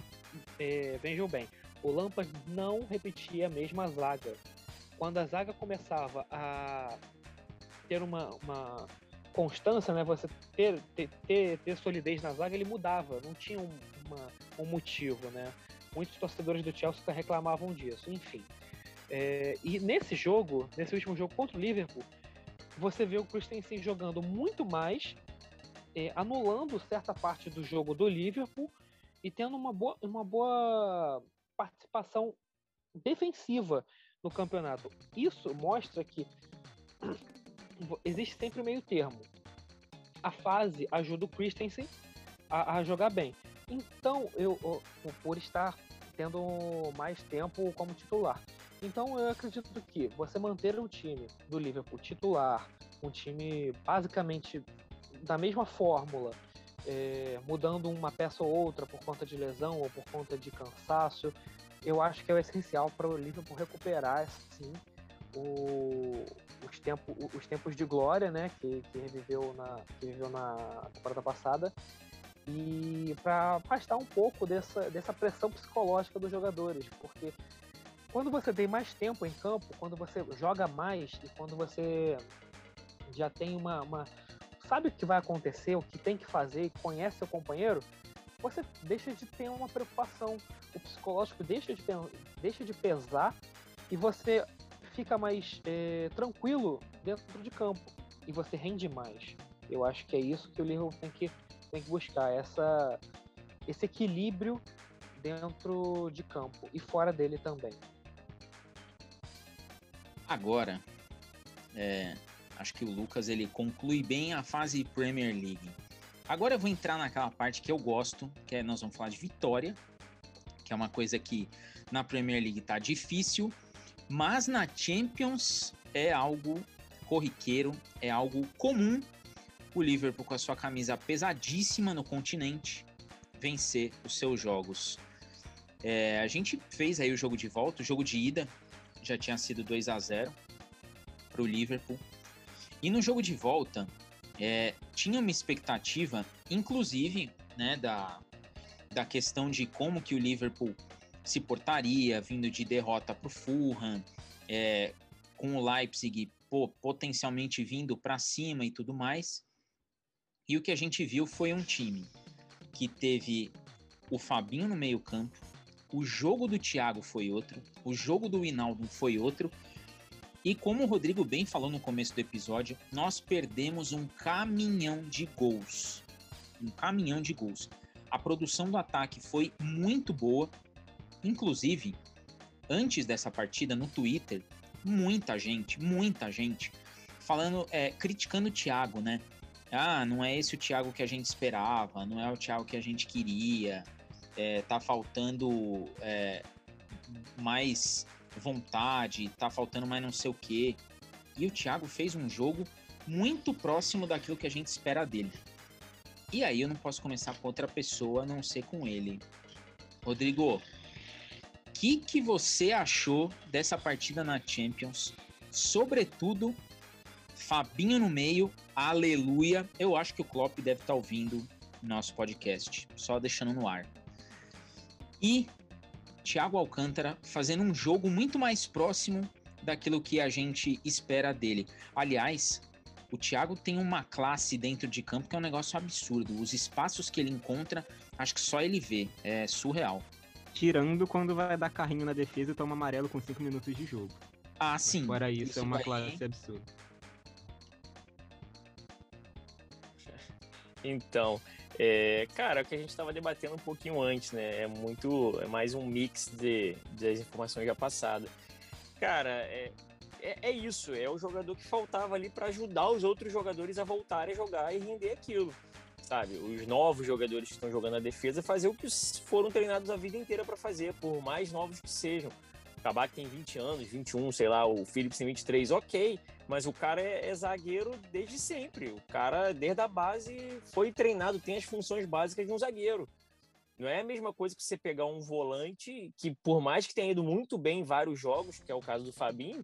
É, vejam bem, o Lampard não repetia a mesma zaga. Quando a zaga começava a ter uma, uma constância, né, você ter, ter, ter, ter, solidez na zaga, ele mudava, não tinha um, uma, um motivo, né? Muitos torcedores do Chelsea reclamavam disso, enfim. É, e nesse jogo, nesse último jogo contra o Liverpool, você vê o Christensen jogando muito mais, é, anulando certa parte do jogo do Liverpool e tendo uma boa, uma boa participação defensiva no campeonato. Isso mostra que existe sempre meio termo. A fase ajuda o Christensen a, a jogar bem. Então, eu, eu, por estar tendo mais tempo como titular. Então eu acredito que você manter um time do Liverpool titular, um time basicamente da mesma fórmula, é, mudando uma peça ou outra por conta de lesão ou por conta de cansaço, eu acho que é o essencial para o Liverpool recuperar, sim, o, os, tempo, os tempos de glória, né, que, que reviveu na que viveu na temporada passada, e para afastar um pouco dessa, dessa pressão psicológica dos jogadores, porque quando você tem mais tempo em campo, quando você joga mais e quando você já tem uma, uma sabe o que vai acontecer, o que tem que fazer conhece seu companheiro, você deixa de ter uma preocupação. O psicológico deixa de, deixa de pesar e você fica mais é, tranquilo dentro de campo e você rende mais. Eu acho que é isso que o Liverpool tem que, tem que buscar, essa, esse equilíbrio dentro de campo e fora dele também. Agora, é, acho que o Lucas ele conclui bem a fase Premier League. Agora eu vou entrar naquela parte que eu gosto, que é nós vamos falar de vitória, que é uma coisa que na Premier League tá difícil, mas na Champions é algo corriqueiro, é algo comum. O Liverpool com a sua camisa pesadíssima no continente vencer os seus jogos. É, a gente fez aí o jogo de volta, o jogo de ida já tinha sido 2 a 0 para o Liverpool. E no jogo de volta, é, tinha uma expectativa, inclusive, né, da, da questão de como que o Liverpool se portaria, vindo de derrota para o Fulham, é, com o Leipzig pô, potencialmente vindo para cima e tudo mais. E o que a gente viu foi um time que teve o Fabinho no meio campo, o jogo do Thiago foi outro, o jogo do Hinaldo foi outro. E como o Rodrigo bem falou no começo do episódio, nós perdemos um caminhão de gols. um caminhão de gols. A produção do ataque foi muito boa. Inclusive, antes dessa partida, no Twitter, muita gente, muita gente, falando, é, criticando o Thiago, né? Ah, não é esse o Thiago que a gente esperava, não é o Thiago que a gente queria, é, tá faltando é, mais vontade, tá faltando mais não sei o quê. E o Thiago fez um jogo muito próximo daquilo que a gente espera dele. E aí eu não posso começar com outra pessoa a não ser com ele. Rodrigo, o que, que você achou dessa partida na Champions? Sobretudo, Fabinho no meio, aleluia. Eu acho que o Klopp deve estar tá ouvindo nosso podcast, só deixando no ar. E Thiago Alcântara fazendo um jogo muito mais próximo daquilo que a gente espera dele. Aliás, o Thiago tem uma classe dentro de campo que é um negócio absurdo. Os espaços que ele encontra, acho que só ele vê. É surreal. Tirando quando vai dar carrinho na defesa e toma amarelo com 5 minutos de jogo. Ah, sim. Agora isso, isso é uma classe absurda. Então, é, cara, o que a gente estava debatendo um pouquinho antes, né? É muito. É mais um mix de, das informações já passadas. Cara, é, é, é, isso. É o jogador que faltava ali para ajudar os outros jogadores a voltarem a jogar e render aquilo. Sabe? Os novos jogadores que estão jogando a defesa fazer o que foram treinados a vida inteira para fazer, por mais novos que sejam. Acabar que tem 20 anos, 21, sei lá, o Phillips tem 23, ok. Mas o cara é, é, zagueiro desde sempre. O cara, desde a base, foi treinado, tem as funções básicas de um zagueiro. Não é a mesma coisa que você pegar um volante que, por mais que tenha ido muito bem em vários jogos, que é o caso do Fabinho,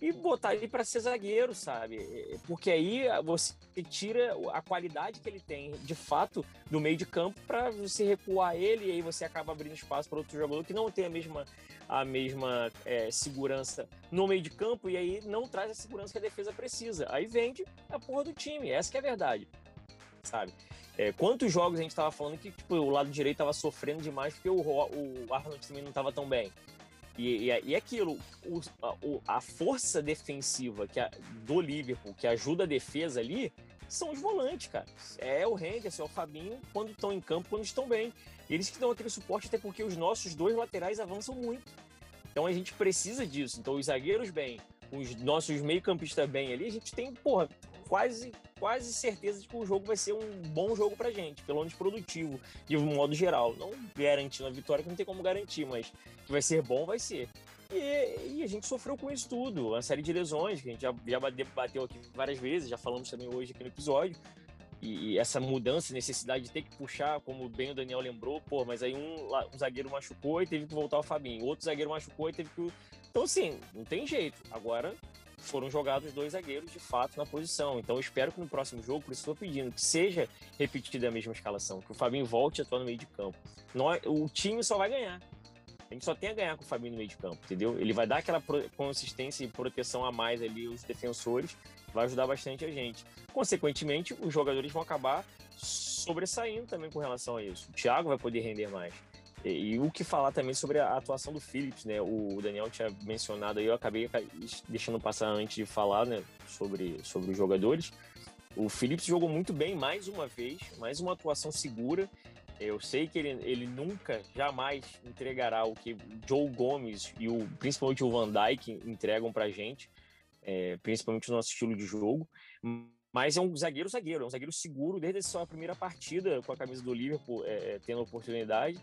e botar ele para ser zagueiro, sabe? Porque aí você tira a qualidade que ele tem, de fato, do meio de campo para você recuar ele e aí você acaba abrindo espaço para outro jogador que não tem a mesma, a mesma é, segurança no meio de campo e aí não traz a segurança que a defesa precisa. Aí vende a porra do time, essa é a verdade, sabe? É, quantos jogos a gente estava falando que tipo, o lado direito estava sofrendo demais porque o, o Arnold também não estava tão bem? E, e, e aquilo, o, a, a, força defensiva que a, do Liverpool, que ajuda a defesa ali, são os volantes, cara. É o Henderson, é o Fabinho, quando estão em campo, quando estão bem. Eles que dão aquele suporte, até porque os nossos dois laterais avançam muito. Então a gente precisa disso. Então os zagueiros bem, os nossos meio-campistas bem ali, a gente tem, porra, quase, quase certeza de que o jogo vai ser um bom jogo pra gente, pelo menos produtivo, de um modo geral. Não garantindo a vitória, que não tem como garantir, mas que vai ser bom, vai ser. E, e, a gente sofreu com isso tudo, uma série de lesões, que a gente já, já bateu aqui várias vezes, já falamos também hoje aqui no episódio. E, essa mudança, necessidade de ter que puxar, como bem o Daniel lembrou, pô, mas aí um, um zagueiro machucou e teve que voltar o Fabinho, outro zagueiro machucou e teve que. Então, assim, não tem jeito. Agora, foram jogados dois zagueiros de fato na posição. Então eu espero que no próximo jogo, por isso estou pedindo, que seja repetida a mesma escalação, que o Fabinho volte a atuar no meio de campo. Nós, o time só vai ganhar. A gente só tem a ganhar com o Fabinho no meio de campo, entendeu? Ele vai dar aquela consistência e proteção a mais ali os defensores, vai ajudar bastante a gente. Consequentemente, os jogadores vão acabar sobressaindo também com relação a isso. O Thiago vai poder render mais. E, e, o que falar também sobre a atuação do Phillips, né? O Daniel tinha mencionado aí, eu acabei deixando passar antes de falar, né? Sobre, sobre os jogadores. O Phillips jogou muito bem mais uma vez, mais uma atuação segura. Eu sei que ele, ele nunca, jamais entregará o que Joe Gomes e o, principalmente o Van Dijk entregam pra gente, é, principalmente o nosso estilo de jogo. Mas é um zagueiro zagueiro, é um zagueiro seguro desde a sua primeira partida com a camisa do Liverpool, é, é tendo oportunidade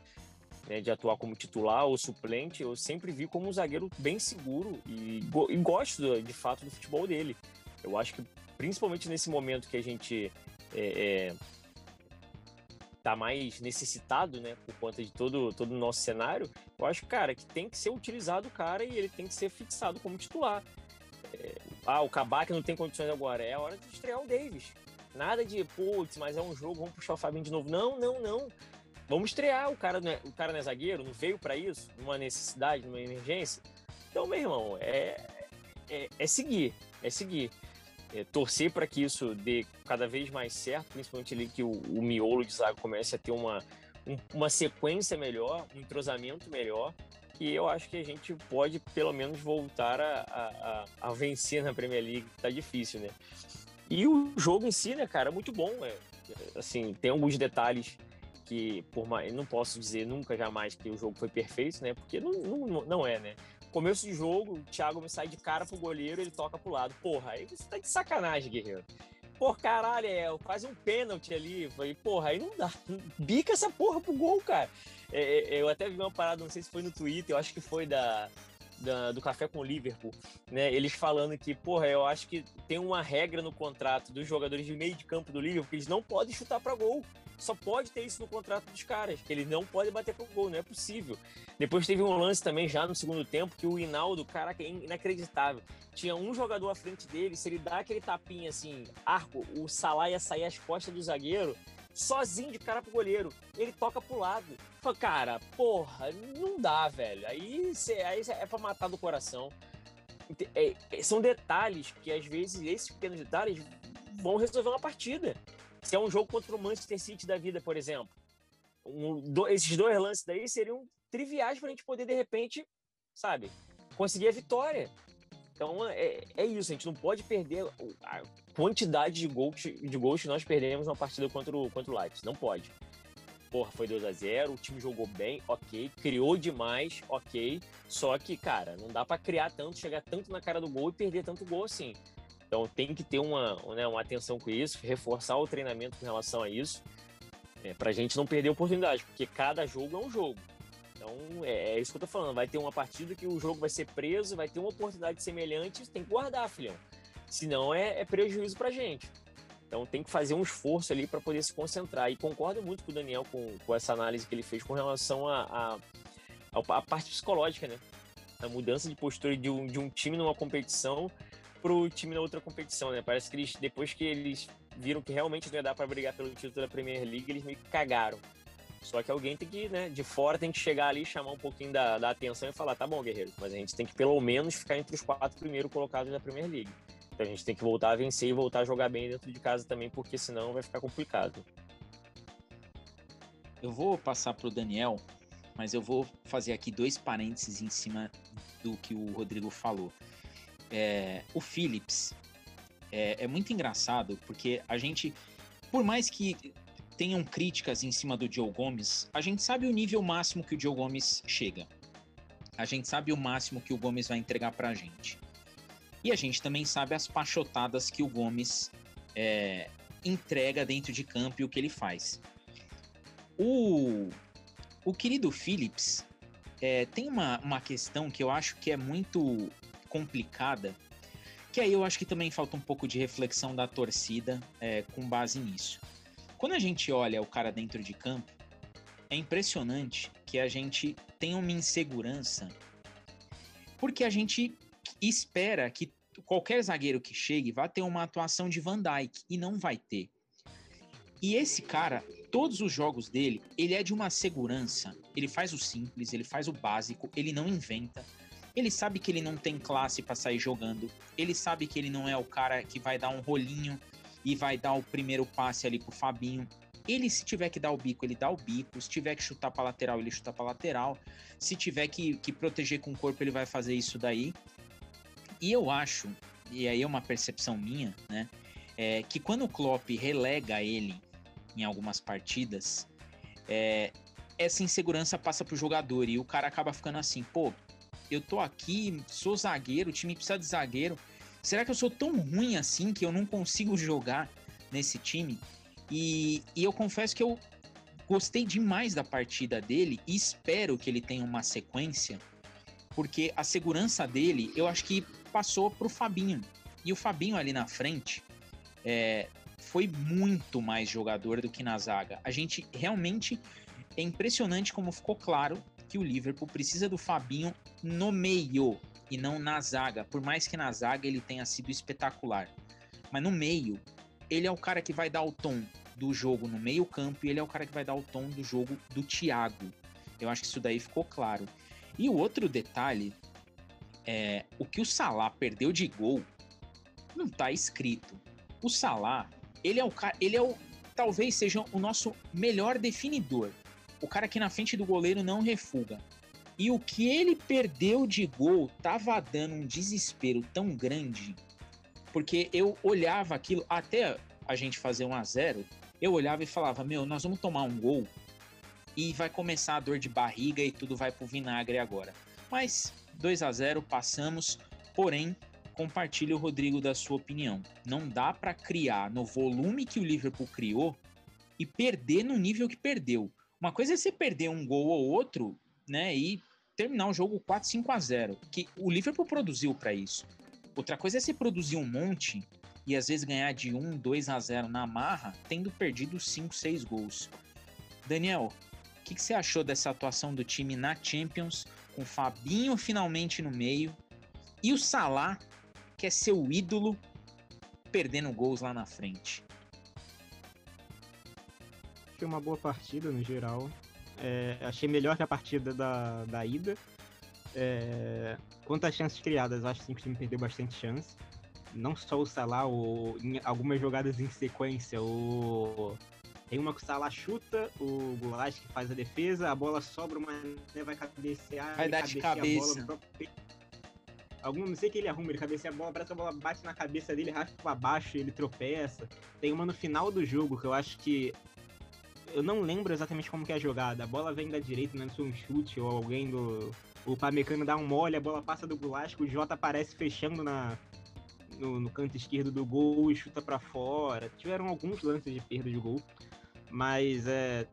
né, de atuar como titular ou suplente, eu sempre vi como um zagueiro bem seguro e, e gosto de fato do futebol dele. Eu acho que principalmente nesse momento que a gente é, é, tá mais necessitado, né, por conta de todo, todo o nosso cenário, eu acho, cara, que tem que ser utilizado o cara e ele tem que ser fixado como titular. É, ah, o Kabak não tem condições agora, é a hora de estrear o Davis. Nada de, putz, mas é um jogo, vamos puxar o Fabinho de novo. Não, não, não. Vamos estrear, o cara, é, o cara não é zagueiro, não veio para isso, numa necessidade, numa emergência. Então, meu irmão, é, é, é seguir, é seguir. É, torcer para que isso dê cada vez mais certo, principalmente ali que o, o miolo de zaga comece a ter uma, um, uma sequência melhor, um entrosamento melhor, e eu acho que a gente pode pelo menos voltar a, a, a vencer na Premier League, que tá difícil, né? E o jogo em si, né, cara, muito bom. É assim, tem alguns detalhes que, por mais, não posso dizer nunca, jamais, que o jogo foi perfeito, né? Porque não, não, não é, né? Começo de jogo, o Thiago me sai de cara pro goleiro, ele toca pro lado. Porra, aí você tá de sacanagem, guerreiro. Por caralho, é quase um pênalti ali. Falei, porra, aí não dá. Bica essa porra pro gol, cara. É, é, eu até vi uma parada, não sei se foi no Twitter, eu acho que foi da, da, do Café com o Liverpool, né? Eles falando que, porra, eu acho que tem uma regra no contrato dos jogadores de meio de campo do Liverpool que eles não podem chutar para gol. Só pode ter isso no contrato dos caras, que eles não podem bater pro gol, não é possível. Depois teve um lance também já no segundo tempo que o Hinaldo, caraca, é inacreditável. Tinha um jogador à frente dele, se ele dá aquele tapinha assim, arco, o Salah ia sair às costas do zagueiro, sozinho de cara pro goleiro. Ele toca pro lado. Fala, cara, porra, não dá, velho. Aí, cê, aí é pra matar do coração. É, é, são detalhes que, às vezes, esses pequenos detalhes vão resolver uma partida. Se é um jogo contra o Manchester City da vida, por exemplo. Um, do, esses dois lances daí seriam triviais pra gente poder, de repente, sabe, conseguir a vitória. Então é, é isso, a gente não pode perder a quantidade de gols, de gols que nós perdemos na partida contra o, contra o Leipzig. Não pode. Porra, foi 2 a 0 o time jogou bem, ok. Criou demais, ok. Só que, cara, não dá para criar tanto, chegar tanto na cara do gol e perder tanto gol assim. Então tem que ter uma, né, uma atenção com isso, reforçar o treinamento com relação a isso, é, pra gente não perder oportunidade, porque cada jogo é um jogo. Então, é, é, isso que eu tô falando. Vai ter uma partida que o jogo vai ser preso, vai ter uma oportunidade semelhante, tem que guardar, filhão. Senão é, é prejuízo pra gente. Então tem que fazer um esforço ali para poder se concentrar. E concordo muito com o Daniel com, com essa análise que ele fez com relação à a, a, a, parte psicológica, né? A mudança de postura de um, de um time numa competição pro time na outra competição, né? Parece que eles, depois que eles viram que realmente não ia dar para brigar pelo título da Premier League, eles meio que cagaram. Só que alguém tem que, né, de fora tem que chegar ali, chamar um pouquinho da, da atenção e falar, tá bom, guerreiro, mas a gente tem que pelo menos ficar entre os quatro primeiros colocados da Premier League. Então a gente tem que voltar a vencer e voltar a jogar bem dentro de casa também, porque senão vai ficar complicado. Eu vou passar pro Daniel, mas eu vou fazer aqui dois parênteses em cima do que o Rodrigo falou. É, o Phillips é, é muito engraçado, porque a gente, por mais que tenham críticas em cima do Joe Gomes, a gente sabe o nível máximo que o Joe Gomes chega. A gente sabe o máximo que o Gomes vai entregar pra gente. E a gente também sabe as pachotadas que o Gomes é, entrega dentro de campo e o que ele faz. O, o querido Phillips é, tem uma, uma questão que eu acho que é muito complicada, que aí eu acho que também falta um pouco de reflexão da torcida é, com base nisso. Quando a gente olha o cara dentro de campo, é impressionante que a gente tem uma insegurança, porque a gente espera que qualquer zagueiro que chegue vá ter uma atuação de Van Dijk e não vai ter. E esse cara, todos os jogos dele, ele é de uma segurança. Ele faz o simples, ele faz o básico, ele não inventa. Ele sabe que ele não tem classe para sair jogando. Ele sabe que ele não é o cara que vai dar um rolinho e vai dar o primeiro passe ali pro Fabinho. Ele, se tiver que dar o bico, ele dá o bico. Se tiver que chutar para lateral, ele chuta para lateral. Se tiver que, que proteger com o corpo, ele vai fazer isso daí. E eu acho, e aí é uma percepção minha, né? É, que quando o Klopp relega ele em algumas partidas, é, essa insegurança passa pro jogador e o cara acaba ficando assim, pô, eu tô aqui, sou zagueiro, o time precisa de zagueiro será que eu sou tão ruim assim que eu não consigo jogar nesse time? E, e eu confesso que eu gostei demais da partida dele e espero que ele tenha uma sequência, porque a segurança dele eu acho que passou para o Fabinho. E o Fabinho ali na frente é, foi muito mais jogador do que na zaga. A gente realmente é impressionante como ficou claro que o Liverpool precisa do Fabinho no meio e não na zaga, por mais que na zaga ele tenha sido espetacular. Mas no meio, ele é o cara que vai dar o tom do jogo no meio-campo e ele é o cara que vai dar o tom do jogo do Thiago. Eu acho que isso daí ficou claro. E o outro detalhe é o que o Salah perdeu de gol não tá escrito. O Salah, ele é o cara, ele é o talvez seja o nosso melhor definidor. O cara que na frente do goleiro não refuga. E o que ele perdeu de gol tava dando um desespero tão grande, porque eu olhava aquilo até a gente fazer um a zero, eu olhava e falava: Meu, nós vamos tomar um gol e vai começar a dor de barriga e tudo vai pro vinagre agora. Mas 2 a 0 passamos, porém compartilho, Rodrigo, da sua opinião. Não dá para criar no volume que o Liverpool criou e perder no nível que perdeu. Uma coisa é você perder um gol ou outro, né, e terminar o jogo 4 5 a 0, que o Liverpool produziu para isso. Outra coisa é você produzir um monte e às vezes ganhar de 1, 2 a 0 na marra, tendo perdido 5, 6 gols. Daniel, o que, que, você achou dessa atuação do time na Champions, com o Fabinho finalmente no meio e o Salah, que é seu ídolo, perdendo gols lá na frente? Foi uma boa partida no geral. É, achei melhor que a partida da, da ida. É, quanto às chances criadas, acho que o time perdeu bastante chance. Não só o Salah, o, em algumas jogadas em sequência, o, tem uma que o Salah chuta, o Goulart que faz a defesa, a bola sobra, mas vai cabecear. Vai dar de cabeça. Próprio... Algum, não sei que ele arruma, ele cabeceia a bola, parece que a bola bate na cabeça dele, raspa pra baixo, ele tropeça. Tem uma no final do jogo que eu acho que eu não lembro exatamente como que é a jogada. A bola vem da direita, não é um chute, ou alguém do. O Pamecano dá um mole, a bola passa do Gulasco, o Jota aparece fechando na, no, no, canto esquerdo do gol e chuta para fora. Tiveram alguns lances de perda de gol, mas é.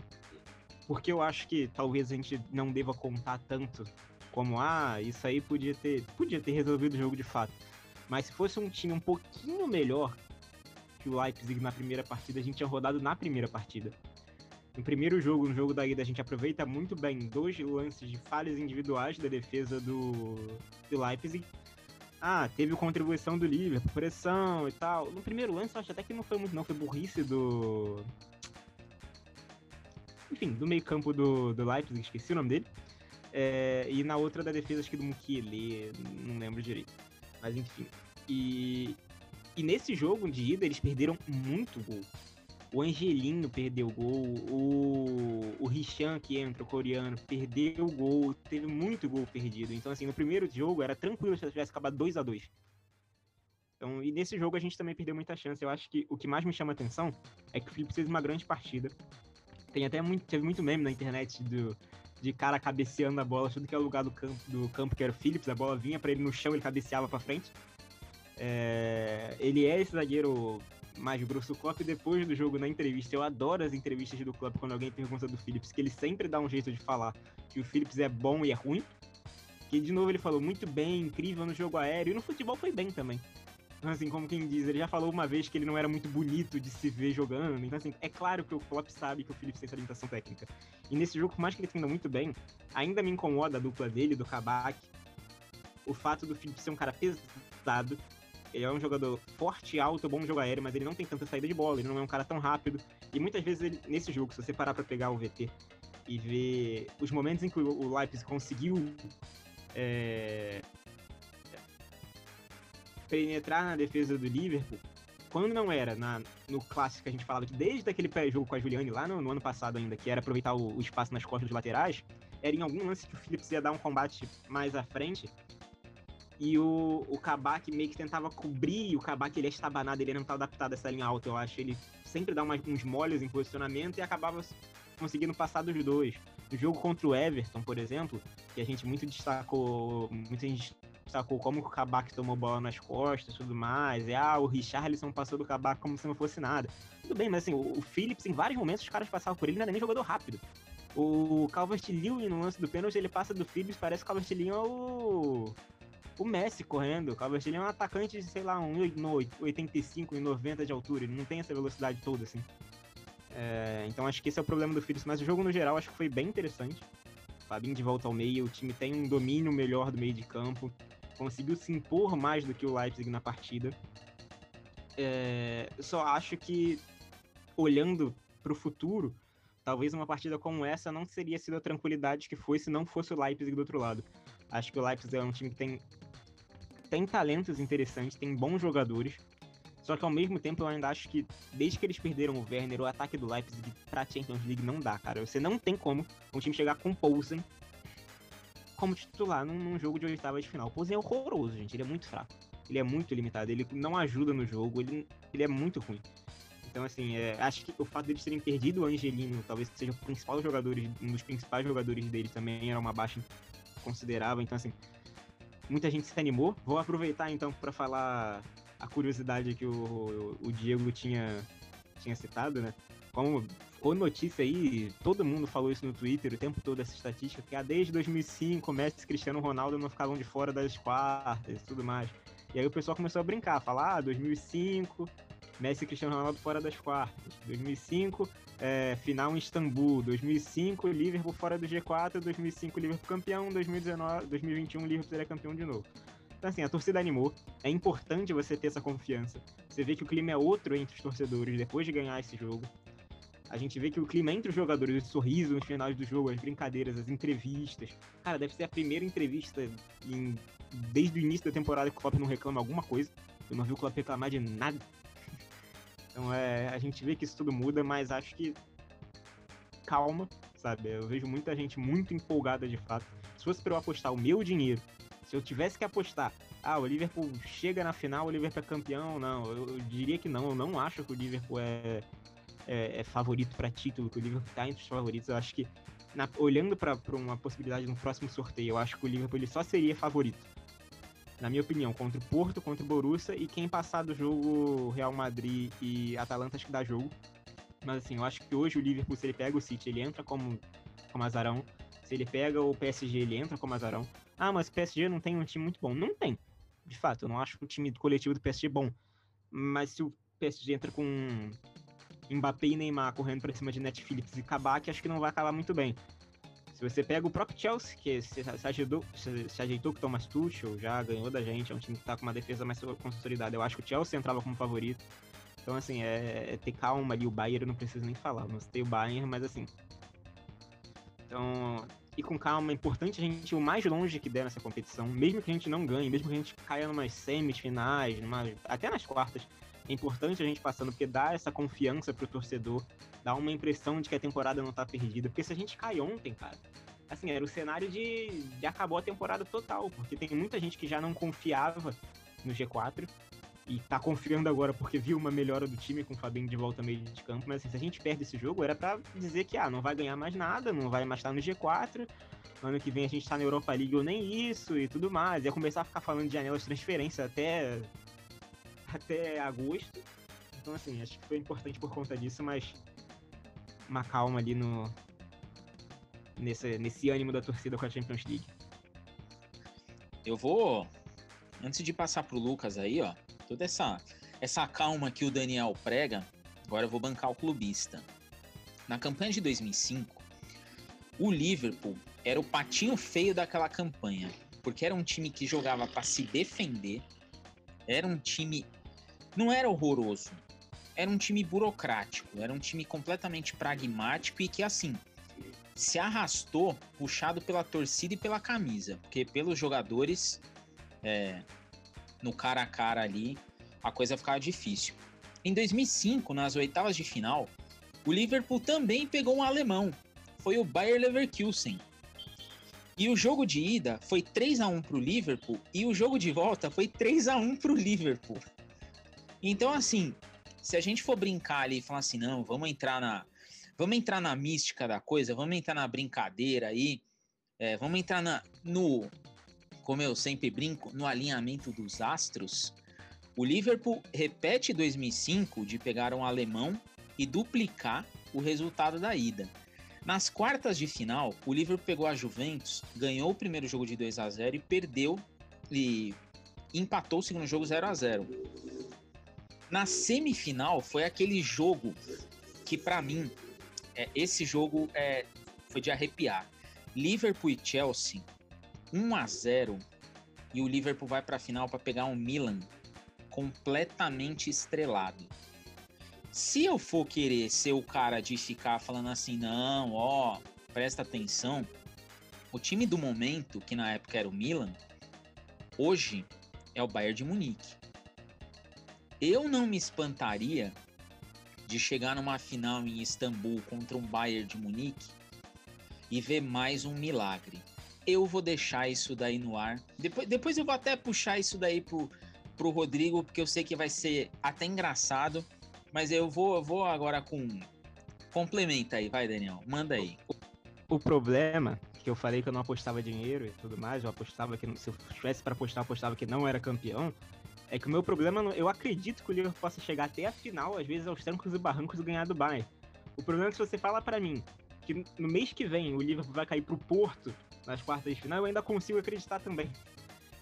Porque eu acho que talvez a gente não deva contar tanto como, ah, isso aí podia ter, podia ter resolvido o jogo de fato. Mas se fosse um time um pouquinho melhor que o Leipzig na primeira partida, a gente tinha rodado na primeira partida. No primeiro jogo, no jogo da ida, a gente aproveita muito bem dois lances de falhas individuais da defesa do, do Leipzig. Ah, teve contribuição do Liverpool, pressão e tal. No primeiro lance, eu acho até que não foi muito, não. Foi burrice do. Enfim, do meio-campo do, do Leipzig, esqueci o nome dele. É, e na outra da defesa, acho que do Mukiele, não lembro direito. Mas enfim. E, e nesse jogo de ida, eles perderam muito gol. O Angelinho perdeu o gol. O, o Richan, que entra, o coreano, perdeu o gol. Teve muito gol perdido. Então, assim, no primeiro jogo era tranquilo se tivesse acabado 2 a 2 então, e nesse jogo a gente também perdeu muita chance. Eu acho que o que mais me chama atenção é que o Felipe fez uma grande partida. Tem até muito, teve muito meme na internet do, de cara cabeceando a bola, achando que é o lugar do campo, do campo que era o Phillips, a bola vinha para ele no chão, ele cabeceava para frente. É, ele é esse zagueiro mais grosso Klopp depois do jogo na entrevista. Eu adoro as entrevistas do Klopp quando alguém pergunta do Phillips, que ele sempre dá um jeito de falar que o Phillips é bom e é ruim. Que de novo ele falou muito bem, incrível no jogo aéreo e no futebol foi bem também. Então, assim, como quem diz, ele já falou uma vez que ele não era muito bonito de se ver jogando. Então, assim, é claro que o Klopp sabe que o Phillips tem essa limitação técnica. E nesse jogo, por mais que ele tenha muito bem, ainda me incomoda a dupla dele, do Kabak, o fato do Phillips ser um cara pesado, ele é um jogador forte, alto, bom jogo aéreo, mas ele não tem tanta saída de bola, ele não é um cara tão rápido. E muitas vezes ele, nesse jogo, se você parar para pegar o VT e ver os momentos em que o Leipzig conseguiu é, penetrar na defesa do Liverpool, quando não era na, no clássico que a gente falava que desde aquele pré-jogo com a Juliane lá no, no, ano passado ainda, que era aproveitar o, o, espaço nas costas dos laterais, era em algum lance que o Phillips ia dar um combate mais à frente e o, o Kabak meio que tentava cobrir, e o Kabak ele é estabanado, ele não tá adaptado a essa linha alta, eu acho. Ele sempre dá umas, uns molhos em posicionamento e acabava conseguindo passar dos dois. No jogo contra o Everton, por exemplo, que a gente muito destacou, muita gente destacou como o Kabak tomou bola nas costas e tudo mais. E ah, o Richarlison passou do Kabak como se não fosse nada. Tudo bem, mas assim, o, o Phillips, em vários momentos, os caras passavam por ele, não era nem jogador rápido. O Calvert-Lewin, no lance do pênalti, ele passa do Phillips, parece que o Calvert-Lewin é o o Messi correndo. O Calvert é um atacante de, sei lá, um 85 e 90 de altura. Ele não tem essa velocidade toda, assim. É, então acho que esse é o problema do Phillips. Mas o jogo, no geral, acho que foi bem interessante. Fabinho de volta ao meio, o time tem um domínio melhor do meio de campo. Conseguiu se impor mais do que o Leipzig na partida. É, só acho que, olhando para o futuro, talvez uma partida como essa não seria sido a tranquilidade que foi se não fosse o Leipzig do outro lado. Acho que o Leipzig é um time que tem, tem talentos interessantes, tem bons jogadores. Só que ao mesmo tempo eu ainda acho que desde que eles perderam o Werner, o ataque do Leipzig pra Champions League não dá, cara. Você não tem como um time chegar com Poulsen como titular num, num jogo de oitava de final. O Poulsen é horroroso, gente. Ele é muito fraco. Ele é muito limitado. Ele não ajuda no jogo. Ele, ele é muito ruim. Então, assim, é, acho que o fato deles terem perdido o Angelino, talvez seja o principal jogador, um dos principais jogadores dele também, era uma baixa considerável. Então, assim, muita gente se animou. Vou aproveitar então para falar a curiosidade que o, o Diego tinha, tinha citado, né? Como ficou notícia aí, todo mundo falou isso no Twitter o tempo todo, essa estatística, que ah, desde 2005 Messi e Cristiano Ronaldo não ficavam de fora das quartas e tudo mais. E aí o pessoal começou a brincar, falar, ah, 2005, Messi e Cristiano Ronaldo fora das quartas. 2005, é, final em Istambul. 2005, Liverpool fora do G4. 2005, Liverpool campeão. 2019, 2021, Liverpool seria campeão de novo. Então, assim, a torcida animou. É importante você ter essa confiança. Você vê que o clima é outro entre os torcedores depois de ganhar esse jogo. A gente vê que o clima entre os jogadores, o sorriso nos finais do jogo, as brincadeiras, as entrevistas. Cara, deve ser a primeira entrevista em, desde o início da temporada que o Klopp não reclama alguma coisa. Eu não vi o Klopp reclamar de nada. Então é, a gente vê que isso tudo muda, mas acho que calma, sabe? Eu vejo muita gente muito empolgada de fato. Se fosse para eu apostar o meu dinheiro, se eu tivesse que apostar, ah, o Liverpool chega na final, o Liverpool é campeão, não, eu, eu diria que não. Eu não acho que o Liverpool é, é, é favorito para título, que o Liverpool tá entre os favoritos. Eu acho que, na, olhando para uma possibilidade no próximo sorteio, eu acho que o Liverpool ele só seria favorito na minha opinião, contra o Porto, contra o Borussia e quem passar do jogo Real Madrid e Atalanta acho que dá jogo. Mas assim, eu acho que hoje o Liverpool, se ele pega o City, ele entra como, como azarão. Se ele pega o PSG, ele entra como azarão. Ah, mas o PSG não tem um time muito bom. Não tem. De fato, eu não acho o time coletivo do PSG bom. Mas se o PSG entra com Mbappé e Neymar correndo pra cima de Netflix e Kabak, acho que não vai acabar muito bem. Se você pega o próprio Chelsea, que se, se, ajudou, se, se ajeitou com o Thomas Tuchel, já ganhou da gente, é um time que tá com uma defesa mais consolidada. Eu acho que o Chelsea entrava como favorito. Então, assim, é, é ter calma ali. O Bayern não precisa nem falar. Não sei o Bayern, mas assim. Então, e com calma, é importante a gente ir o mais longe que der nessa competição, mesmo que a gente não ganhe, mesmo que a gente caia numas semifinais, numa, até nas quartas. É importante a gente passando, porque dá essa confiança pro torcedor, dá uma impressão de que a temporada não tá perdida. Porque se a gente cai ontem, cara, assim, era o cenário de, de acabou a temporada total, porque tem muita gente que já não confiava no G4 e tá confiando agora porque viu uma melhora do time com o Fabinho de volta meio de campo, mas assim, se a gente perde esse jogo, era para dizer que ah, não vai ganhar mais nada, não vai mais estar no G4, ano que vem a gente tá na Europa League ou nem isso e tudo mais, ia começar a ficar falando de janelas de transferência até até agosto. Então, assim, acho que foi importante por conta disso, mas uma calma ali no. Nesse, nesse ânimo da torcida com a Champions League. Eu vou. Antes de passar pro Lucas aí, ó, toda essa, essa calma que o Daniel prega, agora eu vou bancar o clubista. Na campanha de 2005, o Liverpool era o patinho feio daquela campanha, porque era um time que jogava para se defender, era um time não era horroroso. Era um time burocrático, era um time completamente pragmático e que, assim, se arrastou puxado pela torcida e pela camisa, porque pelos jogadores, é, no cara a cara ali, a coisa ficava difícil. Em 2005, nas oitavas de final, o Liverpool também pegou um alemão, foi o Bayer Leverkusen. E o jogo de ida foi 3 a 1 para o Liverpool e o jogo de volta foi 3 a 1 para o Liverpool. Então, assim, se a gente for brincar ali e falar assim, não, vamos entrar na. Vamos entrar na mística da coisa, vamos entrar na brincadeira aí, é, vamos entrar na, no, como eu sempre brinco, no alinhamento dos astros. O Liverpool repete 2005 de pegar um alemão e duplicar o resultado da ida. Nas quartas de final, o Liverpool pegou a Juventus, ganhou o primeiro jogo de 2 a 0 e perdeu e empatou o segundo jogo 0 a 0. Na semifinal foi aquele jogo que para mim é, esse jogo é, foi de arrepiar. Liverpool e Chelsea 1 a 0 e o Liverpool vai para a final para pegar um Milan completamente estrelado. Se eu for querer ser o cara de ficar falando assim, não, ó, presta atenção, o time do momento, que na época era o Milan, hoje é o Bayern de Munique. Eu não me espantaria de chegar numa final em Istambul contra um Bayern de Munique e ver mais um milagre. Eu vou deixar isso daí no ar. Depois, depois eu vou até puxar isso daí pro, pro Rodrigo, porque eu sei que vai ser até engraçado. Mas eu vou, eu vou agora com. Complementa aí, vai, Daniel. Manda aí. O problema, que eu falei que eu não apostava dinheiro e tudo mais, eu apostava que se eu tivesse para apostar, eu apostava que não era campeão. É que o meu problema, eu acredito que o Liverpool possa chegar até a final, às vezes aos trancos e barrancos e ganhar do Bayern. O problema é que se você fala para mim que no mês que vem o Liverpool vai cair pro Porto nas quartas de final, eu ainda consigo acreditar também.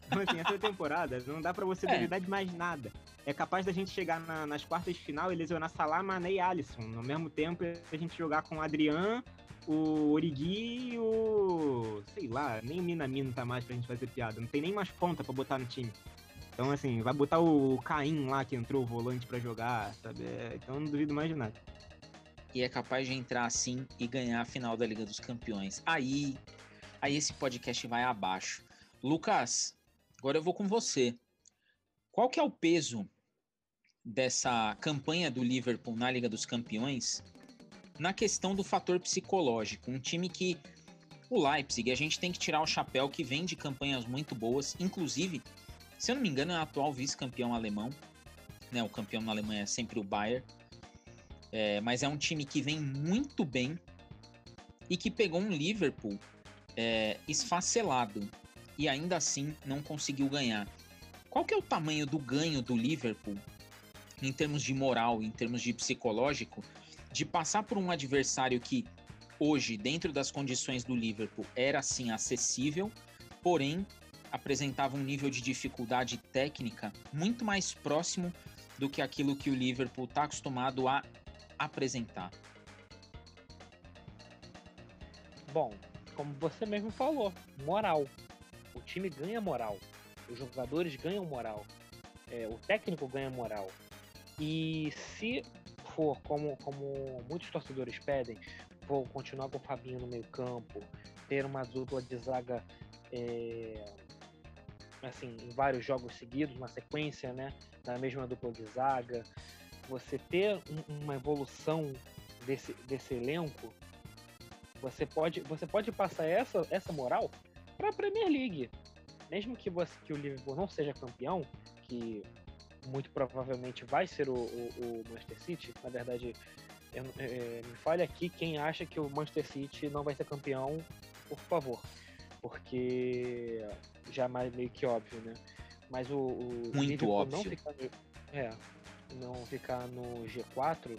Então, assim, essa temporada não dá para você é. duvidar de mais nada. É capaz da gente chegar na, nas quartas de final e lesionar Salah, Mané e Alisson. No mesmo tempo, a gente jogar com o Adrian, o Origi e o... sei lá, nem o Minamino tá mais pra gente fazer piada. Não tem nem mais ponta para botar no time. Então, assim, vai botar o Caim lá, que entrou o volante para jogar, sabe? É, então, não duvido mais de nada. E é capaz de entrar assim e ganhar a final da Liga dos Campeões. Aí, aí esse podcast vai abaixo. Lucas, Agora eu vou com você. Qual que é o peso dessa campanha do Liverpool na Liga dos Campeões na questão do fator psicológico? Um time que o Leipzig, a gente tem que tirar o chapéu que vem de campanhas muito boas, inclusive, se eu não me engano, é o atual vice-campeão alemão, né? O campeão na Alemanha é sempre o Bayern. É, mas é um time que vem muito bem e que pegou um Liverpool é, esfacelado e ainda assim não conseguiu ganhar. Qual que é o tamanho do ganho do Liverpool em termos de moral, em termos de psicológico, de passar por um adversário que hoje, dentro das condições do Liverpool, era assim acessível, porém apresentava um nível de dificuldade técnica muito mais próximo do que aquilo que o Liverpool está acostumado a apresentar. Bom, como você mesmo falou, moral o time ganha moral, os jogadores ganham moral, é, o técnico ganha moral. E se for como, como muitos torcedores pedem, vou continuar com o Fabinho no meio campo, ter uma dupla de zaga é, assim, em vários jogos seguidos, uma sequência né, da mesma dupla de zaga, você ter um, uma evolução desse, desse elenco, você pode, você pode passar essa, essa moral para a Premier League. Mesmo que, você, que o Liverpool não seja campeão, que muito provavelmente vai ser o, o, o Manchester City, na verdade, eu, é, me fale aqui quem acha que o Manchester City não vai ser campeão, por favor. Porque já é meio que óbvio, né? Mas o, o muito Liverpool óbvio. não ficar no, é, não ficar no G4,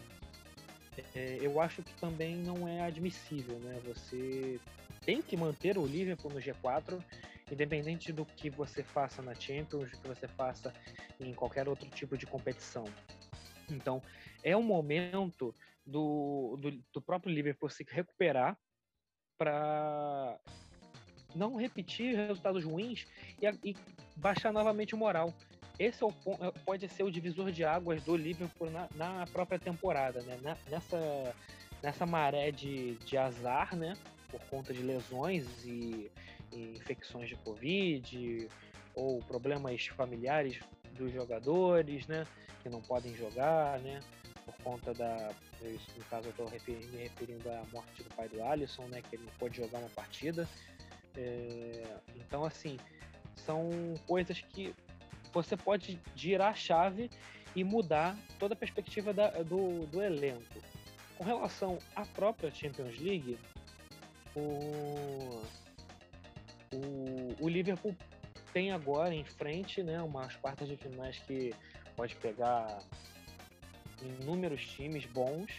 é, eu acho que também não é admissível, né? Você tem que manter o Liverpool no G4, independente do que você faça na Champions, do que você faça em qualquer outro tipo de competição. Então, é um momento do, do, do próprio Liverpool se recuperar para não repetir resultados ruins e, e, baixar novamente o moral. Esse é o, é, pode ser o divisor de águas do Liverpool na, na própria temporada, né? nessa, nessa maré de, de azar, né? por conta de lesões e, e infecções de Covid ou problemas familiares dos jogadores, né, que não podem jogar, né, por conta da, no caso eu estou me referindo à morte do pai do Alisson, né, que ele não pôde jogar uma partida. É, então, assim, são coisas que você pode girar a chave e mudar toda a perspectiva da, do, do elenco. Com relação à própria Champions League, o, o, o Liverpool tem agora em frente né, umas quartas de finais que pode pegar inúmeros times bons.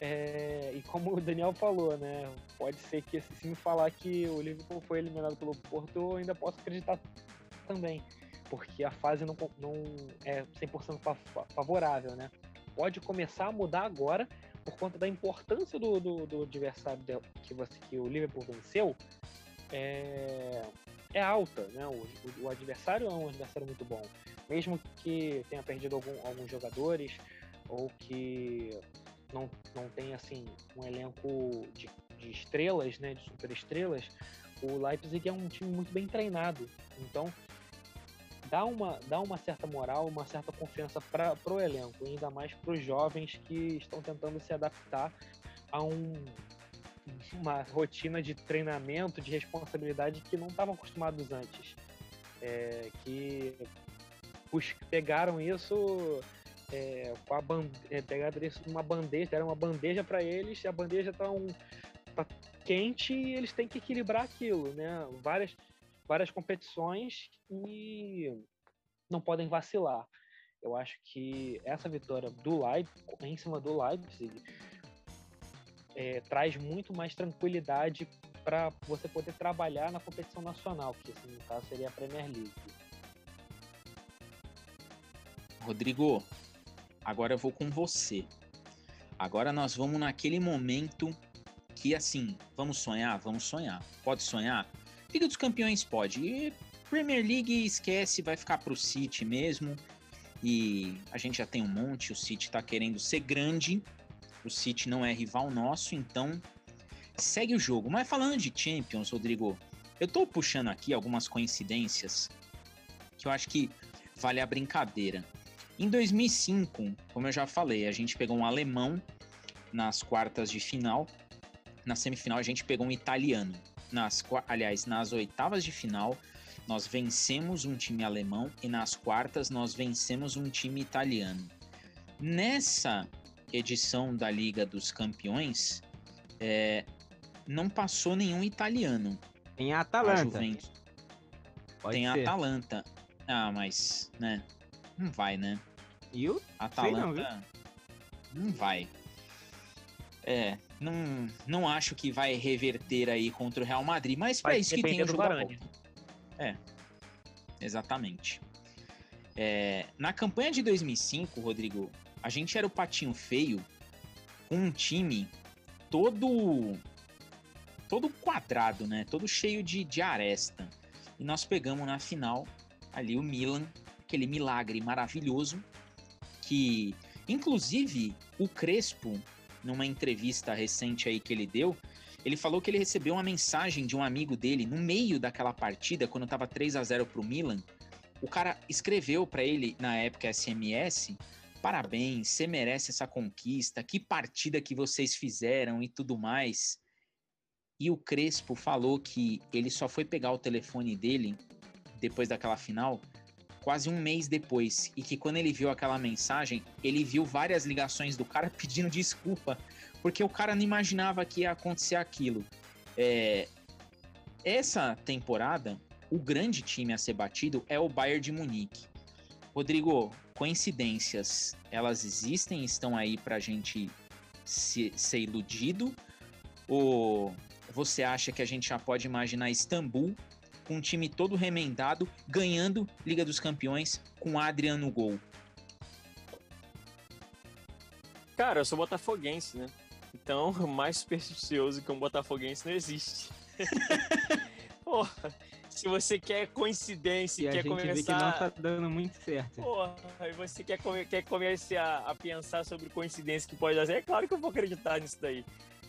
É, e como o Daniel falou, né, pode ser que se me falar que o Liverpool foi eliminado pelo Porto, eu ainda posso acreditar também, porque a fase não, não é 100% favorável, né? Pode começar a mudar agora por conta da importância do, do, do adversário que, você, que o Liverpool venceu, é, é alta. Né? O, o, adversário é um adversário muito bom. Mesmo que tenha perdido algum, alguns jogadores ou que não, não tenha assim, um elenco de, de estrelas, né, de super estrelas, o Leipzig é um time muito bem treinado. Então, dá uma, dá uma certa moral, uma certa confiança para o elenco, ainda mais para os jovens que estão tentando se adaptar a um, uma rotina de treinamento, de responsabilidade que não estavam acostumados antes. É, que os, pegaram isso é, com a bande é, pegaram uma bandeja, deram uma bandeja para eles, a bandeja tá, um, tá quente e eles têm que equilibrar aquilo, né? Várias, várias competições e não podem vacilar. Eu acho que essa vitória do Leipzig, em cima do Leipzig, é, traz muito mais tranquilidade para você poder trabalhar na competição nacional, que assim, no caso seria a Premier League. Rodrigo, agora eu vou com você. Agora nós vamos naquele momento que, assim, vamos sonhar? Vamos sonhar. Pode sonhar? Liga dos Campeões pode. E Premier League esquece, vai ficar pro City mesmo. E a gente já tem um monte, o City tá querendo ser grande. O City não é rival nosso, então segue o jogo. Mas falando de Champions, Rodrigo, eu tô puxando aqui algumas coincidências que eu acho que vale a brincadeira. Em 2005, como eu já falei, a gente pegou um alemão nas quartas de final. Na semifinal, a gente pegou um italiano. Nas, aliás, nas oitavas de final, nós vencemos um time alemão e nas quartas nós vencemos um time italiano. Nessa edição da Liga dos Campeões, é, não passou nenhum italiano. Tem a Atalanta. A Tem ser. a Atalanta. Ah, mas, né? Não vai, né? E o? Atalanta. Não, não vai. É, não, não acho que vai reverter aí contra o Real Madrid, mas para isso que tem o jogo É, exatamente. É, na campanha de 2005, Rodrigo, a gente era o patinho feio com um time todo todo quadrado, né? Todo cheio de, de aresta. E nós pegamos na final ali o Milan, aquele milagre maravilhoso que, inclusive, o Crespo, numa entrevista recente aí que ele deu, ele falou que ele recebeu uma mensagem de um amigo dele no meio daquela partida, quando estava 3 a 0 pro Milan. O cara escreveu para ele na época SMS: "Parabéns, você merece essa conquista. Que partida que vocês fizeram e tudo mais". E o Crespo falou que ele só foi pegar o telefone dele depois daquela final quase um mês depois. E que quando ele viu aquela mensagem, ele viu várias ligações do cara pedindo desculpa, porque o cara não imaginava que ia acontecer aquilo. É... Essa temporada, o grande time a ser batido é o Bayern de Munique. Rodrigo, coincidências, elas existem, estão aí pra gente se, ser iludido? Ou você acha que a gente já pode imaginar Istambul com um time todo remendado, ganhando Liga dos Campeões com Adriano no gol? Cara, eu sou botafoguense, né? Então, mais supersticioso que um botafoguense não existe. Porra, se você quer coincidência e, quer começar... Vê que não tá dando muito certo. Porra, e você quer, quer começar a pensar sobre coincidência que pode dar é claro que eu vou acreditar nisso daí.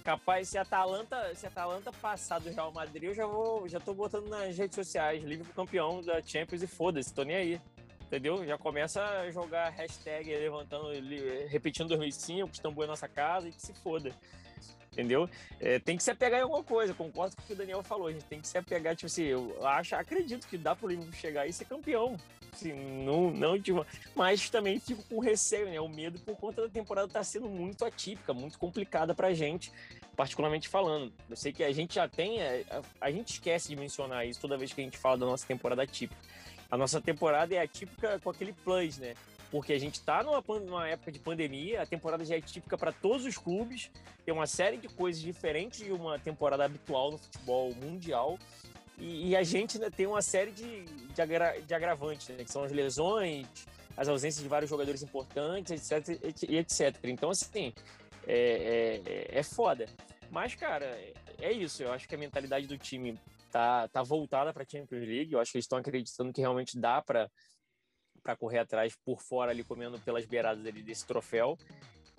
Capaz, se Atalanta, se Atalanta passar do Real Madrid, eu já vou, já tô botando nas redes sociais, Liverpool campeão da Champions e foda-se, tô nem aí. Entendeu? Já começa a jogar hashtag levantando, repetindo 2005, Istambul é nossa casa e que se foda. Entendeu? É, tem que se apegar em alguma coisa, concordo com o que o Daniel falou, a gente tem que se apegar, tipo assim, eu acho, acredito que dá pro Liverpool chegar e ser campeão. Assim, não, não tipo, mas também fico com receio, né? O medo por conta da temporada tá sendo muito atípica, muito complicada pra gente particularmente falando. Eu sei que a gente já tem, a, é, a, gente esquece de mencionar isso toda vez que a gente fala da nossa temporada típica. A nossa temporada é atípica com aquele plus, né? Porque a gente está numa, numa, época de pandemia, a temporada já é típica para todos os clubes, tem uma série de coisas diferentes de uma temporada habitual no futebol mundial. E, e a gente né, tem uma série de, de, agra, de agravantes, né, que são as lesões, as ausências de vários jogadores importantes, etc. E etc. Então, assim, é, é, é foda. Mas, cara, é isso. Eu acho que a mentalidade do time tá, tá voltada para a Champions League. Eu acho que eles estão acreditando que realmente dá para para correr atrás por fora ali comendo pelas beiradas ali desse troféu.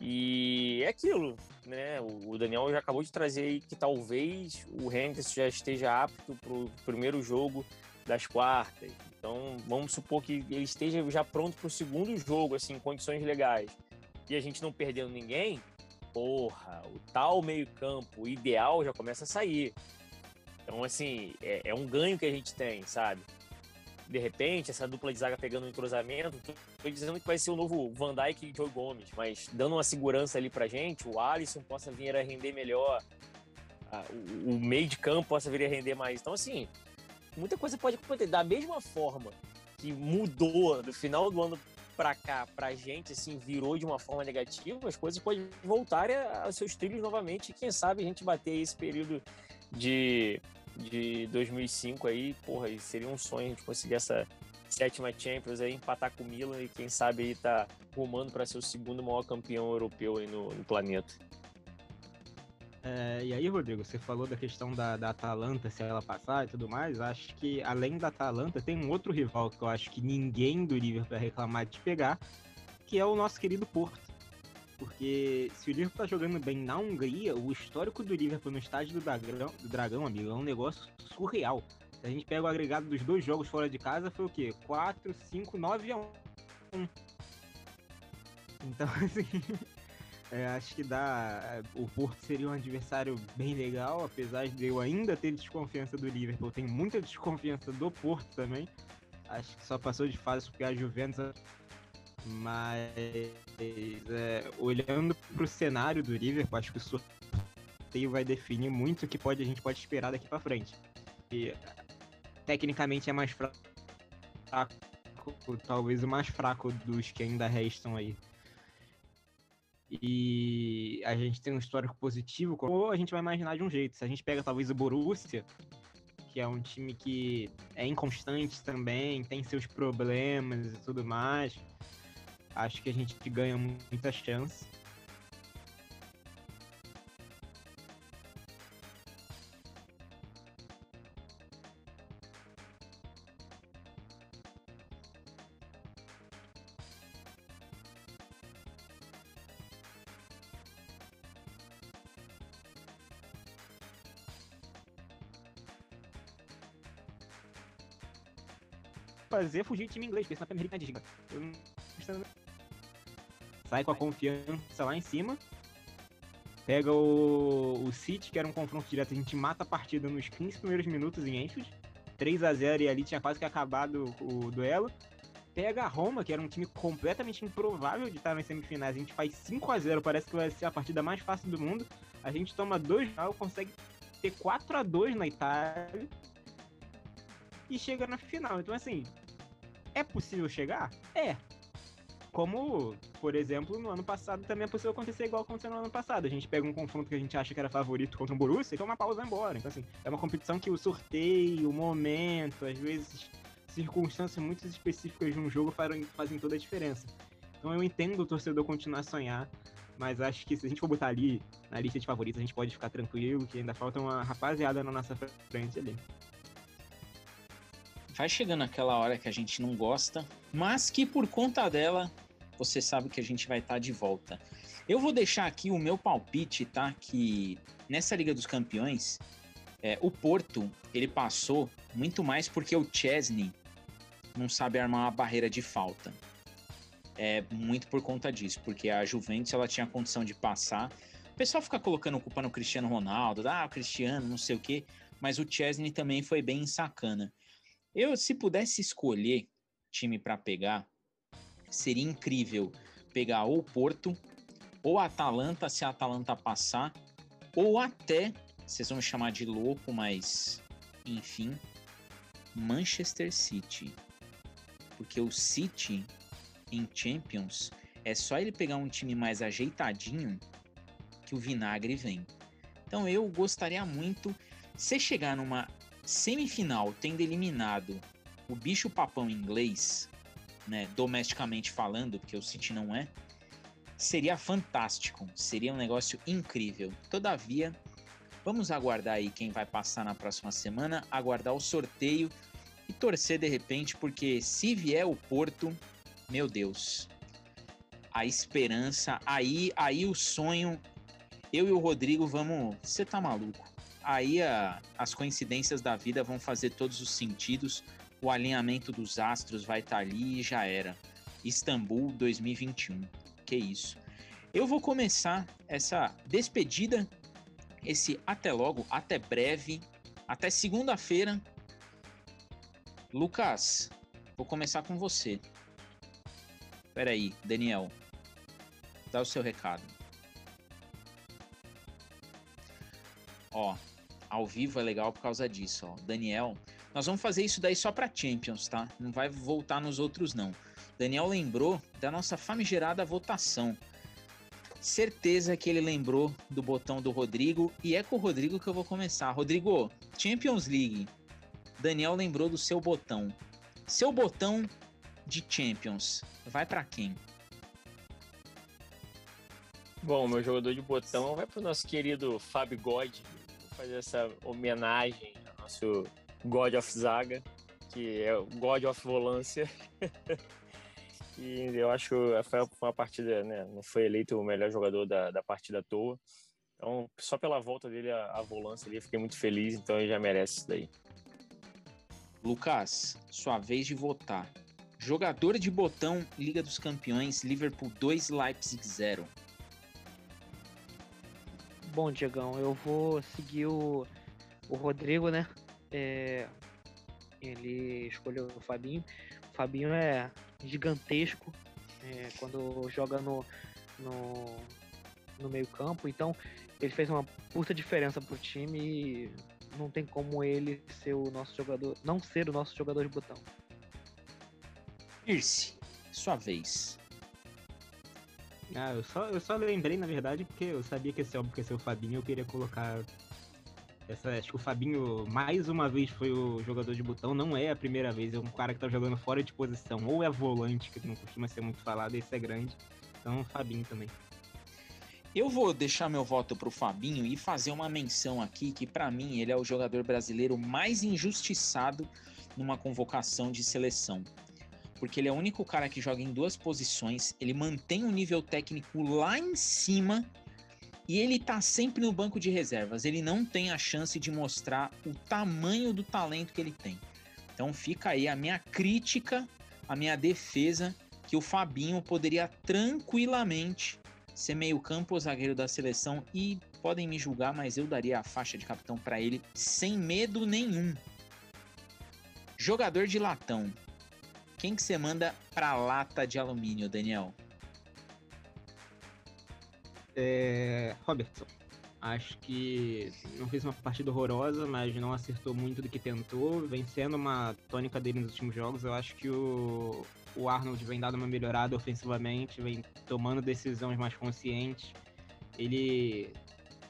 E é aquilo, né? O Daniel já acabou de trazer aí que talvez o Henderson já esteja apto para o primeiro jogo das quartas. Então vamos supor que ele esteja já pronto para o segundo jogo, assim, em condições legais. E a gente não perdendo ninguém, porra, o tal meio-campo ideal já começa a sair. Então, assim, é, é, um ganho que a gente tem, sabe? De repente, essa dupla de zaga pegando um entrosamento. Tô dizendo que vai ser o novo Van Dijk e Joe Gomes, mas dando uma segurança ali pra gente, o Alisson possa vir a render melhor, o, o, meio de campo possa vir a render mais. Então, assim, muita coisa pode acontecer. Da mesma forma que mudou do final do ano para cá, pra gente, assim, virou de uma forma negativa, as coisas podem voltar aos seus trilhos novamente e quem sabe a gente bater esse período de de 2005 aí, porra, seria um sonho a gente conseguir essa sétima Champions aí, empatar com o Milan e quem sabe aí tá rumando para ser o segundo maior campeão europeu aí no, no planeta. É, e aí, Rodrigo, você falou da questão da, da Atalanta, se ela passar e tudo mais. Acho que além da Atalanta, tem um outro rival que eu acho que ninguém do Liverpool vai reclamar de pegar, que é o nosso querido Porto. Porque se o Liverpool tá jogando bem na Hungria, o histórico do Liverpool no estádio do Dragão, do Dragão, amigo, é um negócio surreal. Se a gente pega o agregado dos dois jogos fora de casa, foi o quê? 4, 5, 9 a 1. Então, assim, é, acho que dá. O Porto seria um adversário bem legal, apesar de eu ainda ter desconfiança do Liverpool. Tenho muita desconfiança do Porto também. Acho que só passou de fase porque a Juventus mas é, olhando para o cenário do Liverpool, acho que o sorteio vai definir muito o que pode, a gente pode esperar daqui para frente. E, tecnicamente é mais fraco, talvez o mais fraco dos que ainda restam aí. E a gente tem um histórico positivo, ou a gente vai imaginar de um jeito. Se a gente pega talvez o Borussia, que é um time que é inconstante também, tem seus problemas e tudo mais acho que a gente ganha muita chance. fazer fugir de time inglês, porque senão a Premier League é Eu não sai com a confiança lá em cima. Pega o, o City, que era um confronto direto, a gente mata a partida nos 15 primeiros minutos em Enfield. 3 a 0 e ali tinha quase que acabado o duelo. Pega a Roma, que era um time completamente improvável de estar nas semifinais. A gente faz 5 a 0 parece que vai ser a partida mais fácil do mundo. A gente toma dois jogos, consegue ter 4 a 2 na Itália e chega na final. Então, assim, é possível chegar? É. Como, por exemplo, no ano passado também é possível acontecer igual aconteceu no ano passado. A gente pega um confronto que a gente acha que era favorito contra um Borussia e toma uma pausa embora. Então, assim, é uma competição que o sorteio, o momento, às vezes circunstâncias muito específicas de um jogo fazem, fazem toda a diferença. Então eu entendo o torcedor continuar a sonhar, mas acho que se a gente for botar ali na lista de favoritos, a gente pode ficar tranquilo que ainda falta uma rapaziada na nossa frente ali. Vai chegando aquela hora que a gente não gosta, mas que por conta dela, você sabe que a gente vai estar tá de volta. Eu vou deixar aqui o meu palpite, tá? Que nessa Liga dos Campeões, é, o Porto ele passou muito mais porque o Chesney não sabe armar uma barreira de falta. É muito por conta disso, porque a Juventus ela tinha a condição de passar. O pessoal fica colocando culpa no Cristiano Ronaldo, ah, o Cristiano, não sei o quê, mas o Chesney também foi bem sacana. Eu, se pudesse escolher time para pegar, seria incrível pegar ou Porto, ou Atalanta, se a Atalanta passar, ou até, vocês vão chamar de louco, mas enfim, Manchester City. Porque o City em Champions é só ele pegar um time mais ajeitadinho que o vinagre vem. Então eu gostaria muito, se chegar numa semifinal tendo eliminado o bicho papão inglês, né, domesticamente falando, porque o City não é, seria fantástico, seria um negócio incrível. Todavia, vamos aguardar aí quem vai passar na próxima semana, aguardar o sorteio e torcer de repente, porque se vier o Porto, meu Deus, a esperança, aí, aí o sonho, eu e o Rodrigo vamos, você tá maluco aí a, as coincidências da vida vão fazer todos os sentidos, o alinhamento dos astros vai estar tá ali e já era. Istambul 2021. Que isso. Eu vou começar essa despedida, esse até logo, até breve, até segunda-feira. Lucas, vou começar com você. Espera aí, Daniel. Dá o seu recado. Ó, ao vivo é legal por causa disso, ó. Daniel, nós vamos fazer isso daí só para Champions, tá? Não vai voltar nos outros não. Daniel lembrou da nossa famigerada votação. Certeza que ele lembrou do botão do Rodrigo e é com o Rodrigo que eu vou começar. Rodrigo, Champions League. Daniel lembrou do seu botão. Seu botão de Champions vai para quem? Bom, meu jogador de botão vai para o nosso querido Fábio God. Fazer essa homenagem ao nosso God of Zaga, que é o God of Volância. e eu acho que foi uma partida, né? Não foi eleito o melhor jogador da, da partida à toa. Então, só pela volta dele à, à volância ali, fiquei muito feliz, então ele já merece isso daí. Lucas, sua vez de votar. Jogador de botão, Liga dos Campeões, Liverpool 2, Leipzig 0. Bom, Diegão, eu vou seguir o, o Rodrigo, né? É, ele escolheu o Fabinho. O Fabinho é gigantesco é, quando joga no, no, no meio campo, então ele fez uma puta diferença pro time e não tem como ele ser o nosso jogador, não ser o nosso jogador de botão. Pierce, sua vez. Ah, eu só, eu só lembrei, na verdade, porque eu sabia que esse álbum ia ser o Fabinho eu queria colocar. Essa, acho que o Fabinho, mais uma vez, foi o jogador de botão. Não é a primeira vez, é um cara que tá jogando fora de posição. Ou é volante, que não costuma ser muito falado, esse é grande. Então, Fabinho também. Eu vou deixar meu voto pro Fabinho e fazer uma menção aqui que para mim ele é o jogador brasileiro mais injustiçado numa convocação de seleção porque ele é o único cara que joga em duas posições, ele mantém um nível técnico lá em cima e ele tá sempre no banco de reservas. Ele não tem a chance de mostrar o tamanho do talento que ele tem. Então fica aí a minha crítica, a minha defesa que o Fabinho poderia tranquilamente ser meio-campo zagueiro da seleção e podem me julgar, mas eu daria a faixa de capitão para ele sem medo nenhum. Jogador de latão. Quem que você manda pra lata de alumínio, Daniel? É. Robertson. Acho que não fez uma partida horrorosa, mas não acertou muito do que tentou. Vem sendo uma tônica dele nos últimos jogos. Eu acho que o, o Arnold vem dando uma melhorada ofensivamente, vem tomando decisões mais conscientes. Ele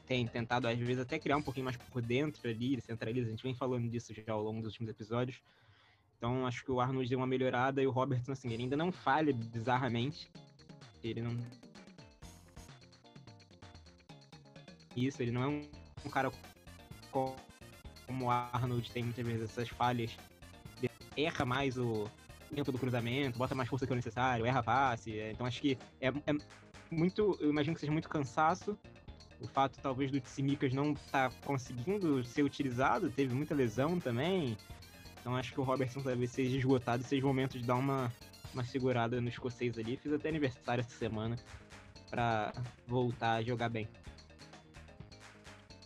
tem tentado, às vezes, até criar um pouquinho mais por dentro ali, centraliza. A gente vem falando disso já ao longo dos últimos episódios. Então acho que o Arnold deu uma melhorada e o Robertson, assim, ele ainda não falha bizarramente. Ele não. Isso, ele não é um, um cara como o Arnold tem muitas vezes essas falhas. Ele erra mais o tempo do cruzamento, bota mais força que o necessário, erra passe. É, então acho que é, é, muito. Eu imagino que seja muito cansaço. O fato talvez do Tsimikas não estar tá conseguindo ser utilizado, teve muita lesão também. Então acho que o Robertson talvez seja esgotado e seja o momento de dar uma, uma segurada no escocês ali. Fiz até aniversário essa semana para voltar a jogar bem.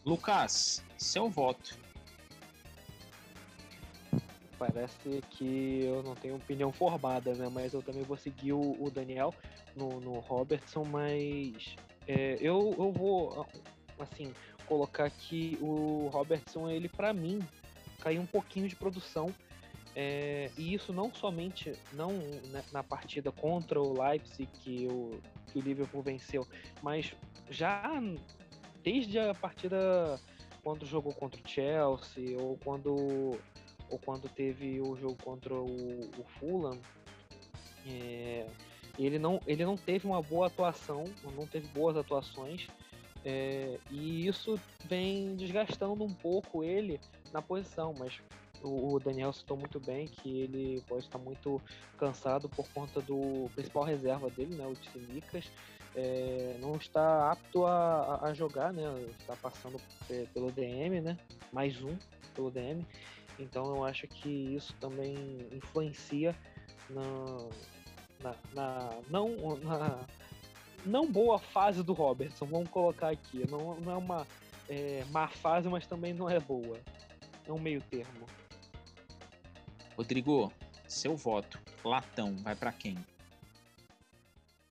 Lucas, seu voto. Parece que eu não tenho opinião formada, né? Mas eu também vou seguir o, o Daniel no, no Robertson, mas é, eu, eu vou assim colocar que o Robertson ele para mim caiu um pouquinho de produção. É, e isso não somente não né, na partida contra o Leipzig que o, que o Liverpool venceu, mas já desde a partida quando jogou contra o Chelsea ou quando ou quando teve o jogo contra o, o Fulham, é, ele não ele não teve uma boa atuação, não teve boas atuações é, e isso vem desgastando um pouco ele na posição, mas o, Daniel citou muito bem que ele pode estar muito cansado por conta do principal reserva dele, né, o Tsimikas, é, não está apto a, a, jogar, né, está passando pelo DM, né, mais um pelo DM, então eu acho que isso também influencia na, na, na não na não boa fase do Robertson, vamos colocar aqui. Não, não é uma é, má fase, mas também não é boa. É um meio termo. Rodrigo, seu voto. Latão, vai para quem?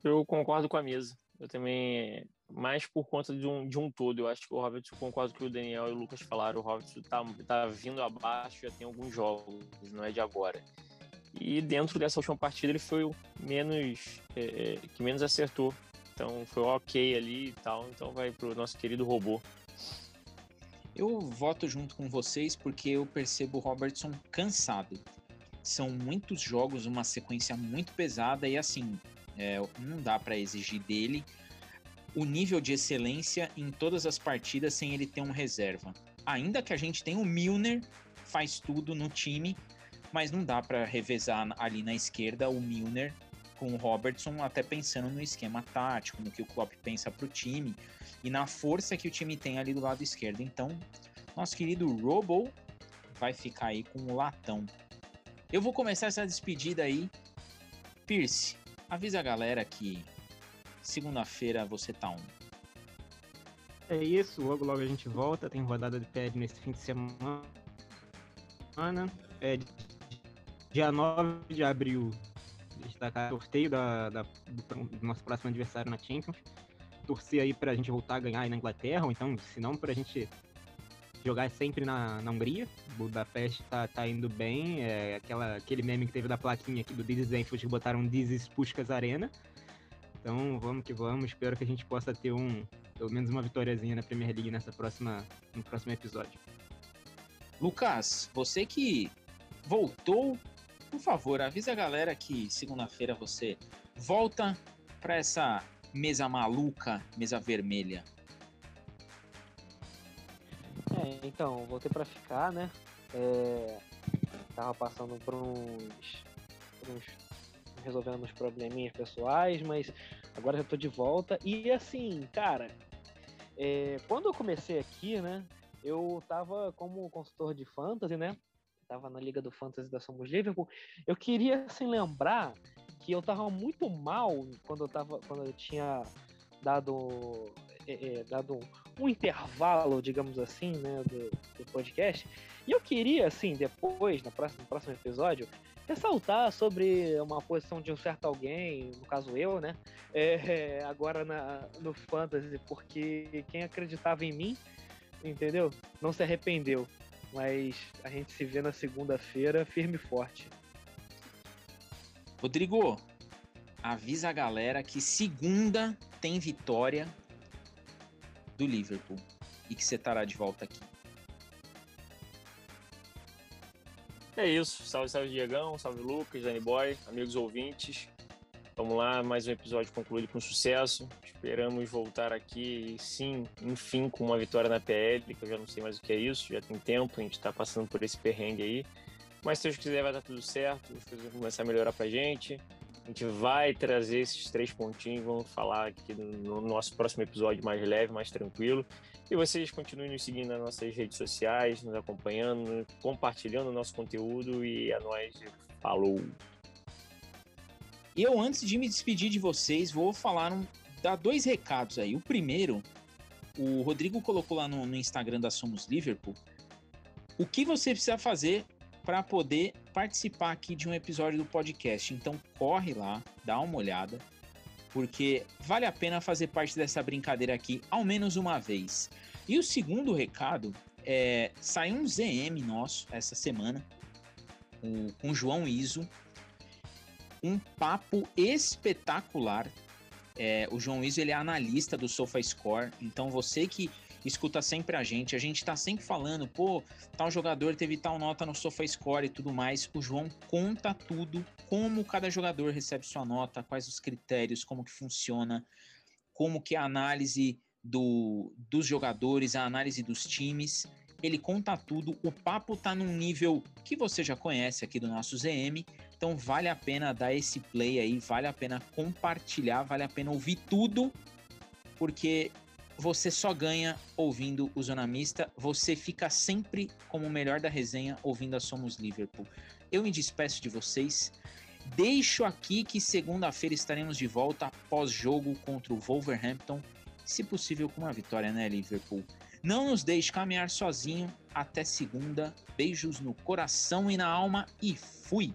Eu concordo com a mesa. Eu também, mais por conta de um, de um todo, eu acho que o Robertson, concordo com o que o Daniel e o Lucas falaram, o Robertson tá, tá vindo abaixo, já tem alguns jogos, não é de agora. E dentro dessa última partida ele foi o menos, é, é que menos acertou. Então foi ok ali e tal, então vai pro nosso querido robô. Eu voto junto com vocês porque eu percebo o Robertson cansado. São muitos jogos, uma sequência muito pesada e assim, é, não dá para exigir dele o nível de excelência em todas as partidas sem ele ter um reserva. Ainda que a gente tenha o Milner, faz tudo no time, mas não dá para revezar ali na esquerda o Milner com o Robertson, até pensando no esquema tático, no que o Klopp pensa para o time e na força que o time tem ali do lado esquerdo. Então, nosso querido Robo vai ficar aí com o latão. Eu vou começar essa despedida aí. Pierce, avisa a galera que segunda-feira você tá on. É isso, logo logo a gente volta, tem rodada de PL nesse fim de semana. É, dia 9 de abril destacar sorteio da, da, do nosso próximo adversário na Champions. Torcer aí pra gente voltar a ganhar aí na Inglaterra, ou então, se não, pra gente jogar sempre na, na Hungria. Budapeste tá, tá indo bem. É aquela, aquele meme que teve da plaquinha aqui do Enfield que botaram is Puskas Arena. Então vamos que vamos. Espero que a gente possa ter um, pelo menos uma vitóriazinha na Premier League nessa próxima, no próximo episódio. Lucas, você que voltou, por favor, avisa a galera que segunda-feira você volta para essa mesa maluca, mesa vermelha. É, então, voltei para ficar, né? É, tava passando por uns, por uns resolvendo uns probleminhas pessoais, mas agora já tô de volta. E assim, cara, é, quando eu comecei aqui, né? Eu tava como consultor de fantasy, né? Tava na Liga do Fantasy da Somos Liverpool. Eu queria assim lembrar que eu tava muito mal quando eu tava quando eu tinha dado é, é, dado um, intervalo, digamos assim, né, do, do, podcast. E eu queria, assim, depois, no próximo, episódio, ressaltar sobre uma posição de um certo alguém, no caso eu, né, é, agora na, no Fantasy, porque quem acreditava em mim, entendeu? Não se arrependeu. Mas a gente se vê na segunda-feira firme e forte. Rodrigo, avisa a galera que segunda tem vitória do Liverpool e que você estará de volta aqui. É isso. Salve, salve, Diegão. Salve, Lucas, Danny Boy, amigos ouvintes. Vamos lá, mais um episódio concluído com sucesso. Esperamos voltar aqui, sim, enfim, com uma vitória na PL, que eu já não sei mais o que é isso, já tem tempo, a gente está passando por esse perrengue aí. Mas se Deus quiser, vai dar tudo certo, as coisas vão começar a melhorar pra gente. A gente vai trazer esses três pontinhos, vamos falar aqui no nosso próximo episódio mais leve, mais tranquilo. E vocês continuem nos seguindo nas nossas redes sociais, nos acompanhando, compartilhando o nosso conteúdo e a nós falou. Eu, antes de me despedir de vocês, vou falar um, dar dois recados aí. O primeiro, o Rodrigo colocou lá no, no Instagram da Somos Liverpool. O que você precisa fazer para poder participar aqui de um episódio do podcast. Então corre lá, dá uma olhada, porque vale a pena fazer parte dessa brincadeira aqui ao menos uma vez. E o segundo recado é saiu um ZM nosso essa semana com, com o João Iso, um papo espetacular. É, o João Iso ele é analista do SofaScore, então você que escuta sempre a gente. A gente tá sempre falando, pô, tal jogador teve tal nota no SofaScore e tudo mais. O João conta tudo, como cada jogador recebe sua nota, quais os critérios, como que funciona, como que é a análise do, dos jogadores, a análise dos times. Ele conta tudo, o papo tá num nível que você já conhece aqui do nosso ZM, então vale a pena dar esse play aí, vale a pena compartilhar, vale a pena ouvir tudo, porque você só ganha ouvindo o Zona Mista. Você fica sempre como o melhor da resenha ouvindo a Somos Liverpool. Eu me despeço de vocês. Deixo aqui que segunda-feira estaremos de volta pós-jogo contra o Wolverhampton. Se possível, com uma vitória, né, Liverpool? Não nos deixe caminhar sozinho. Até segunda. Beijos no coração e na alma e fui!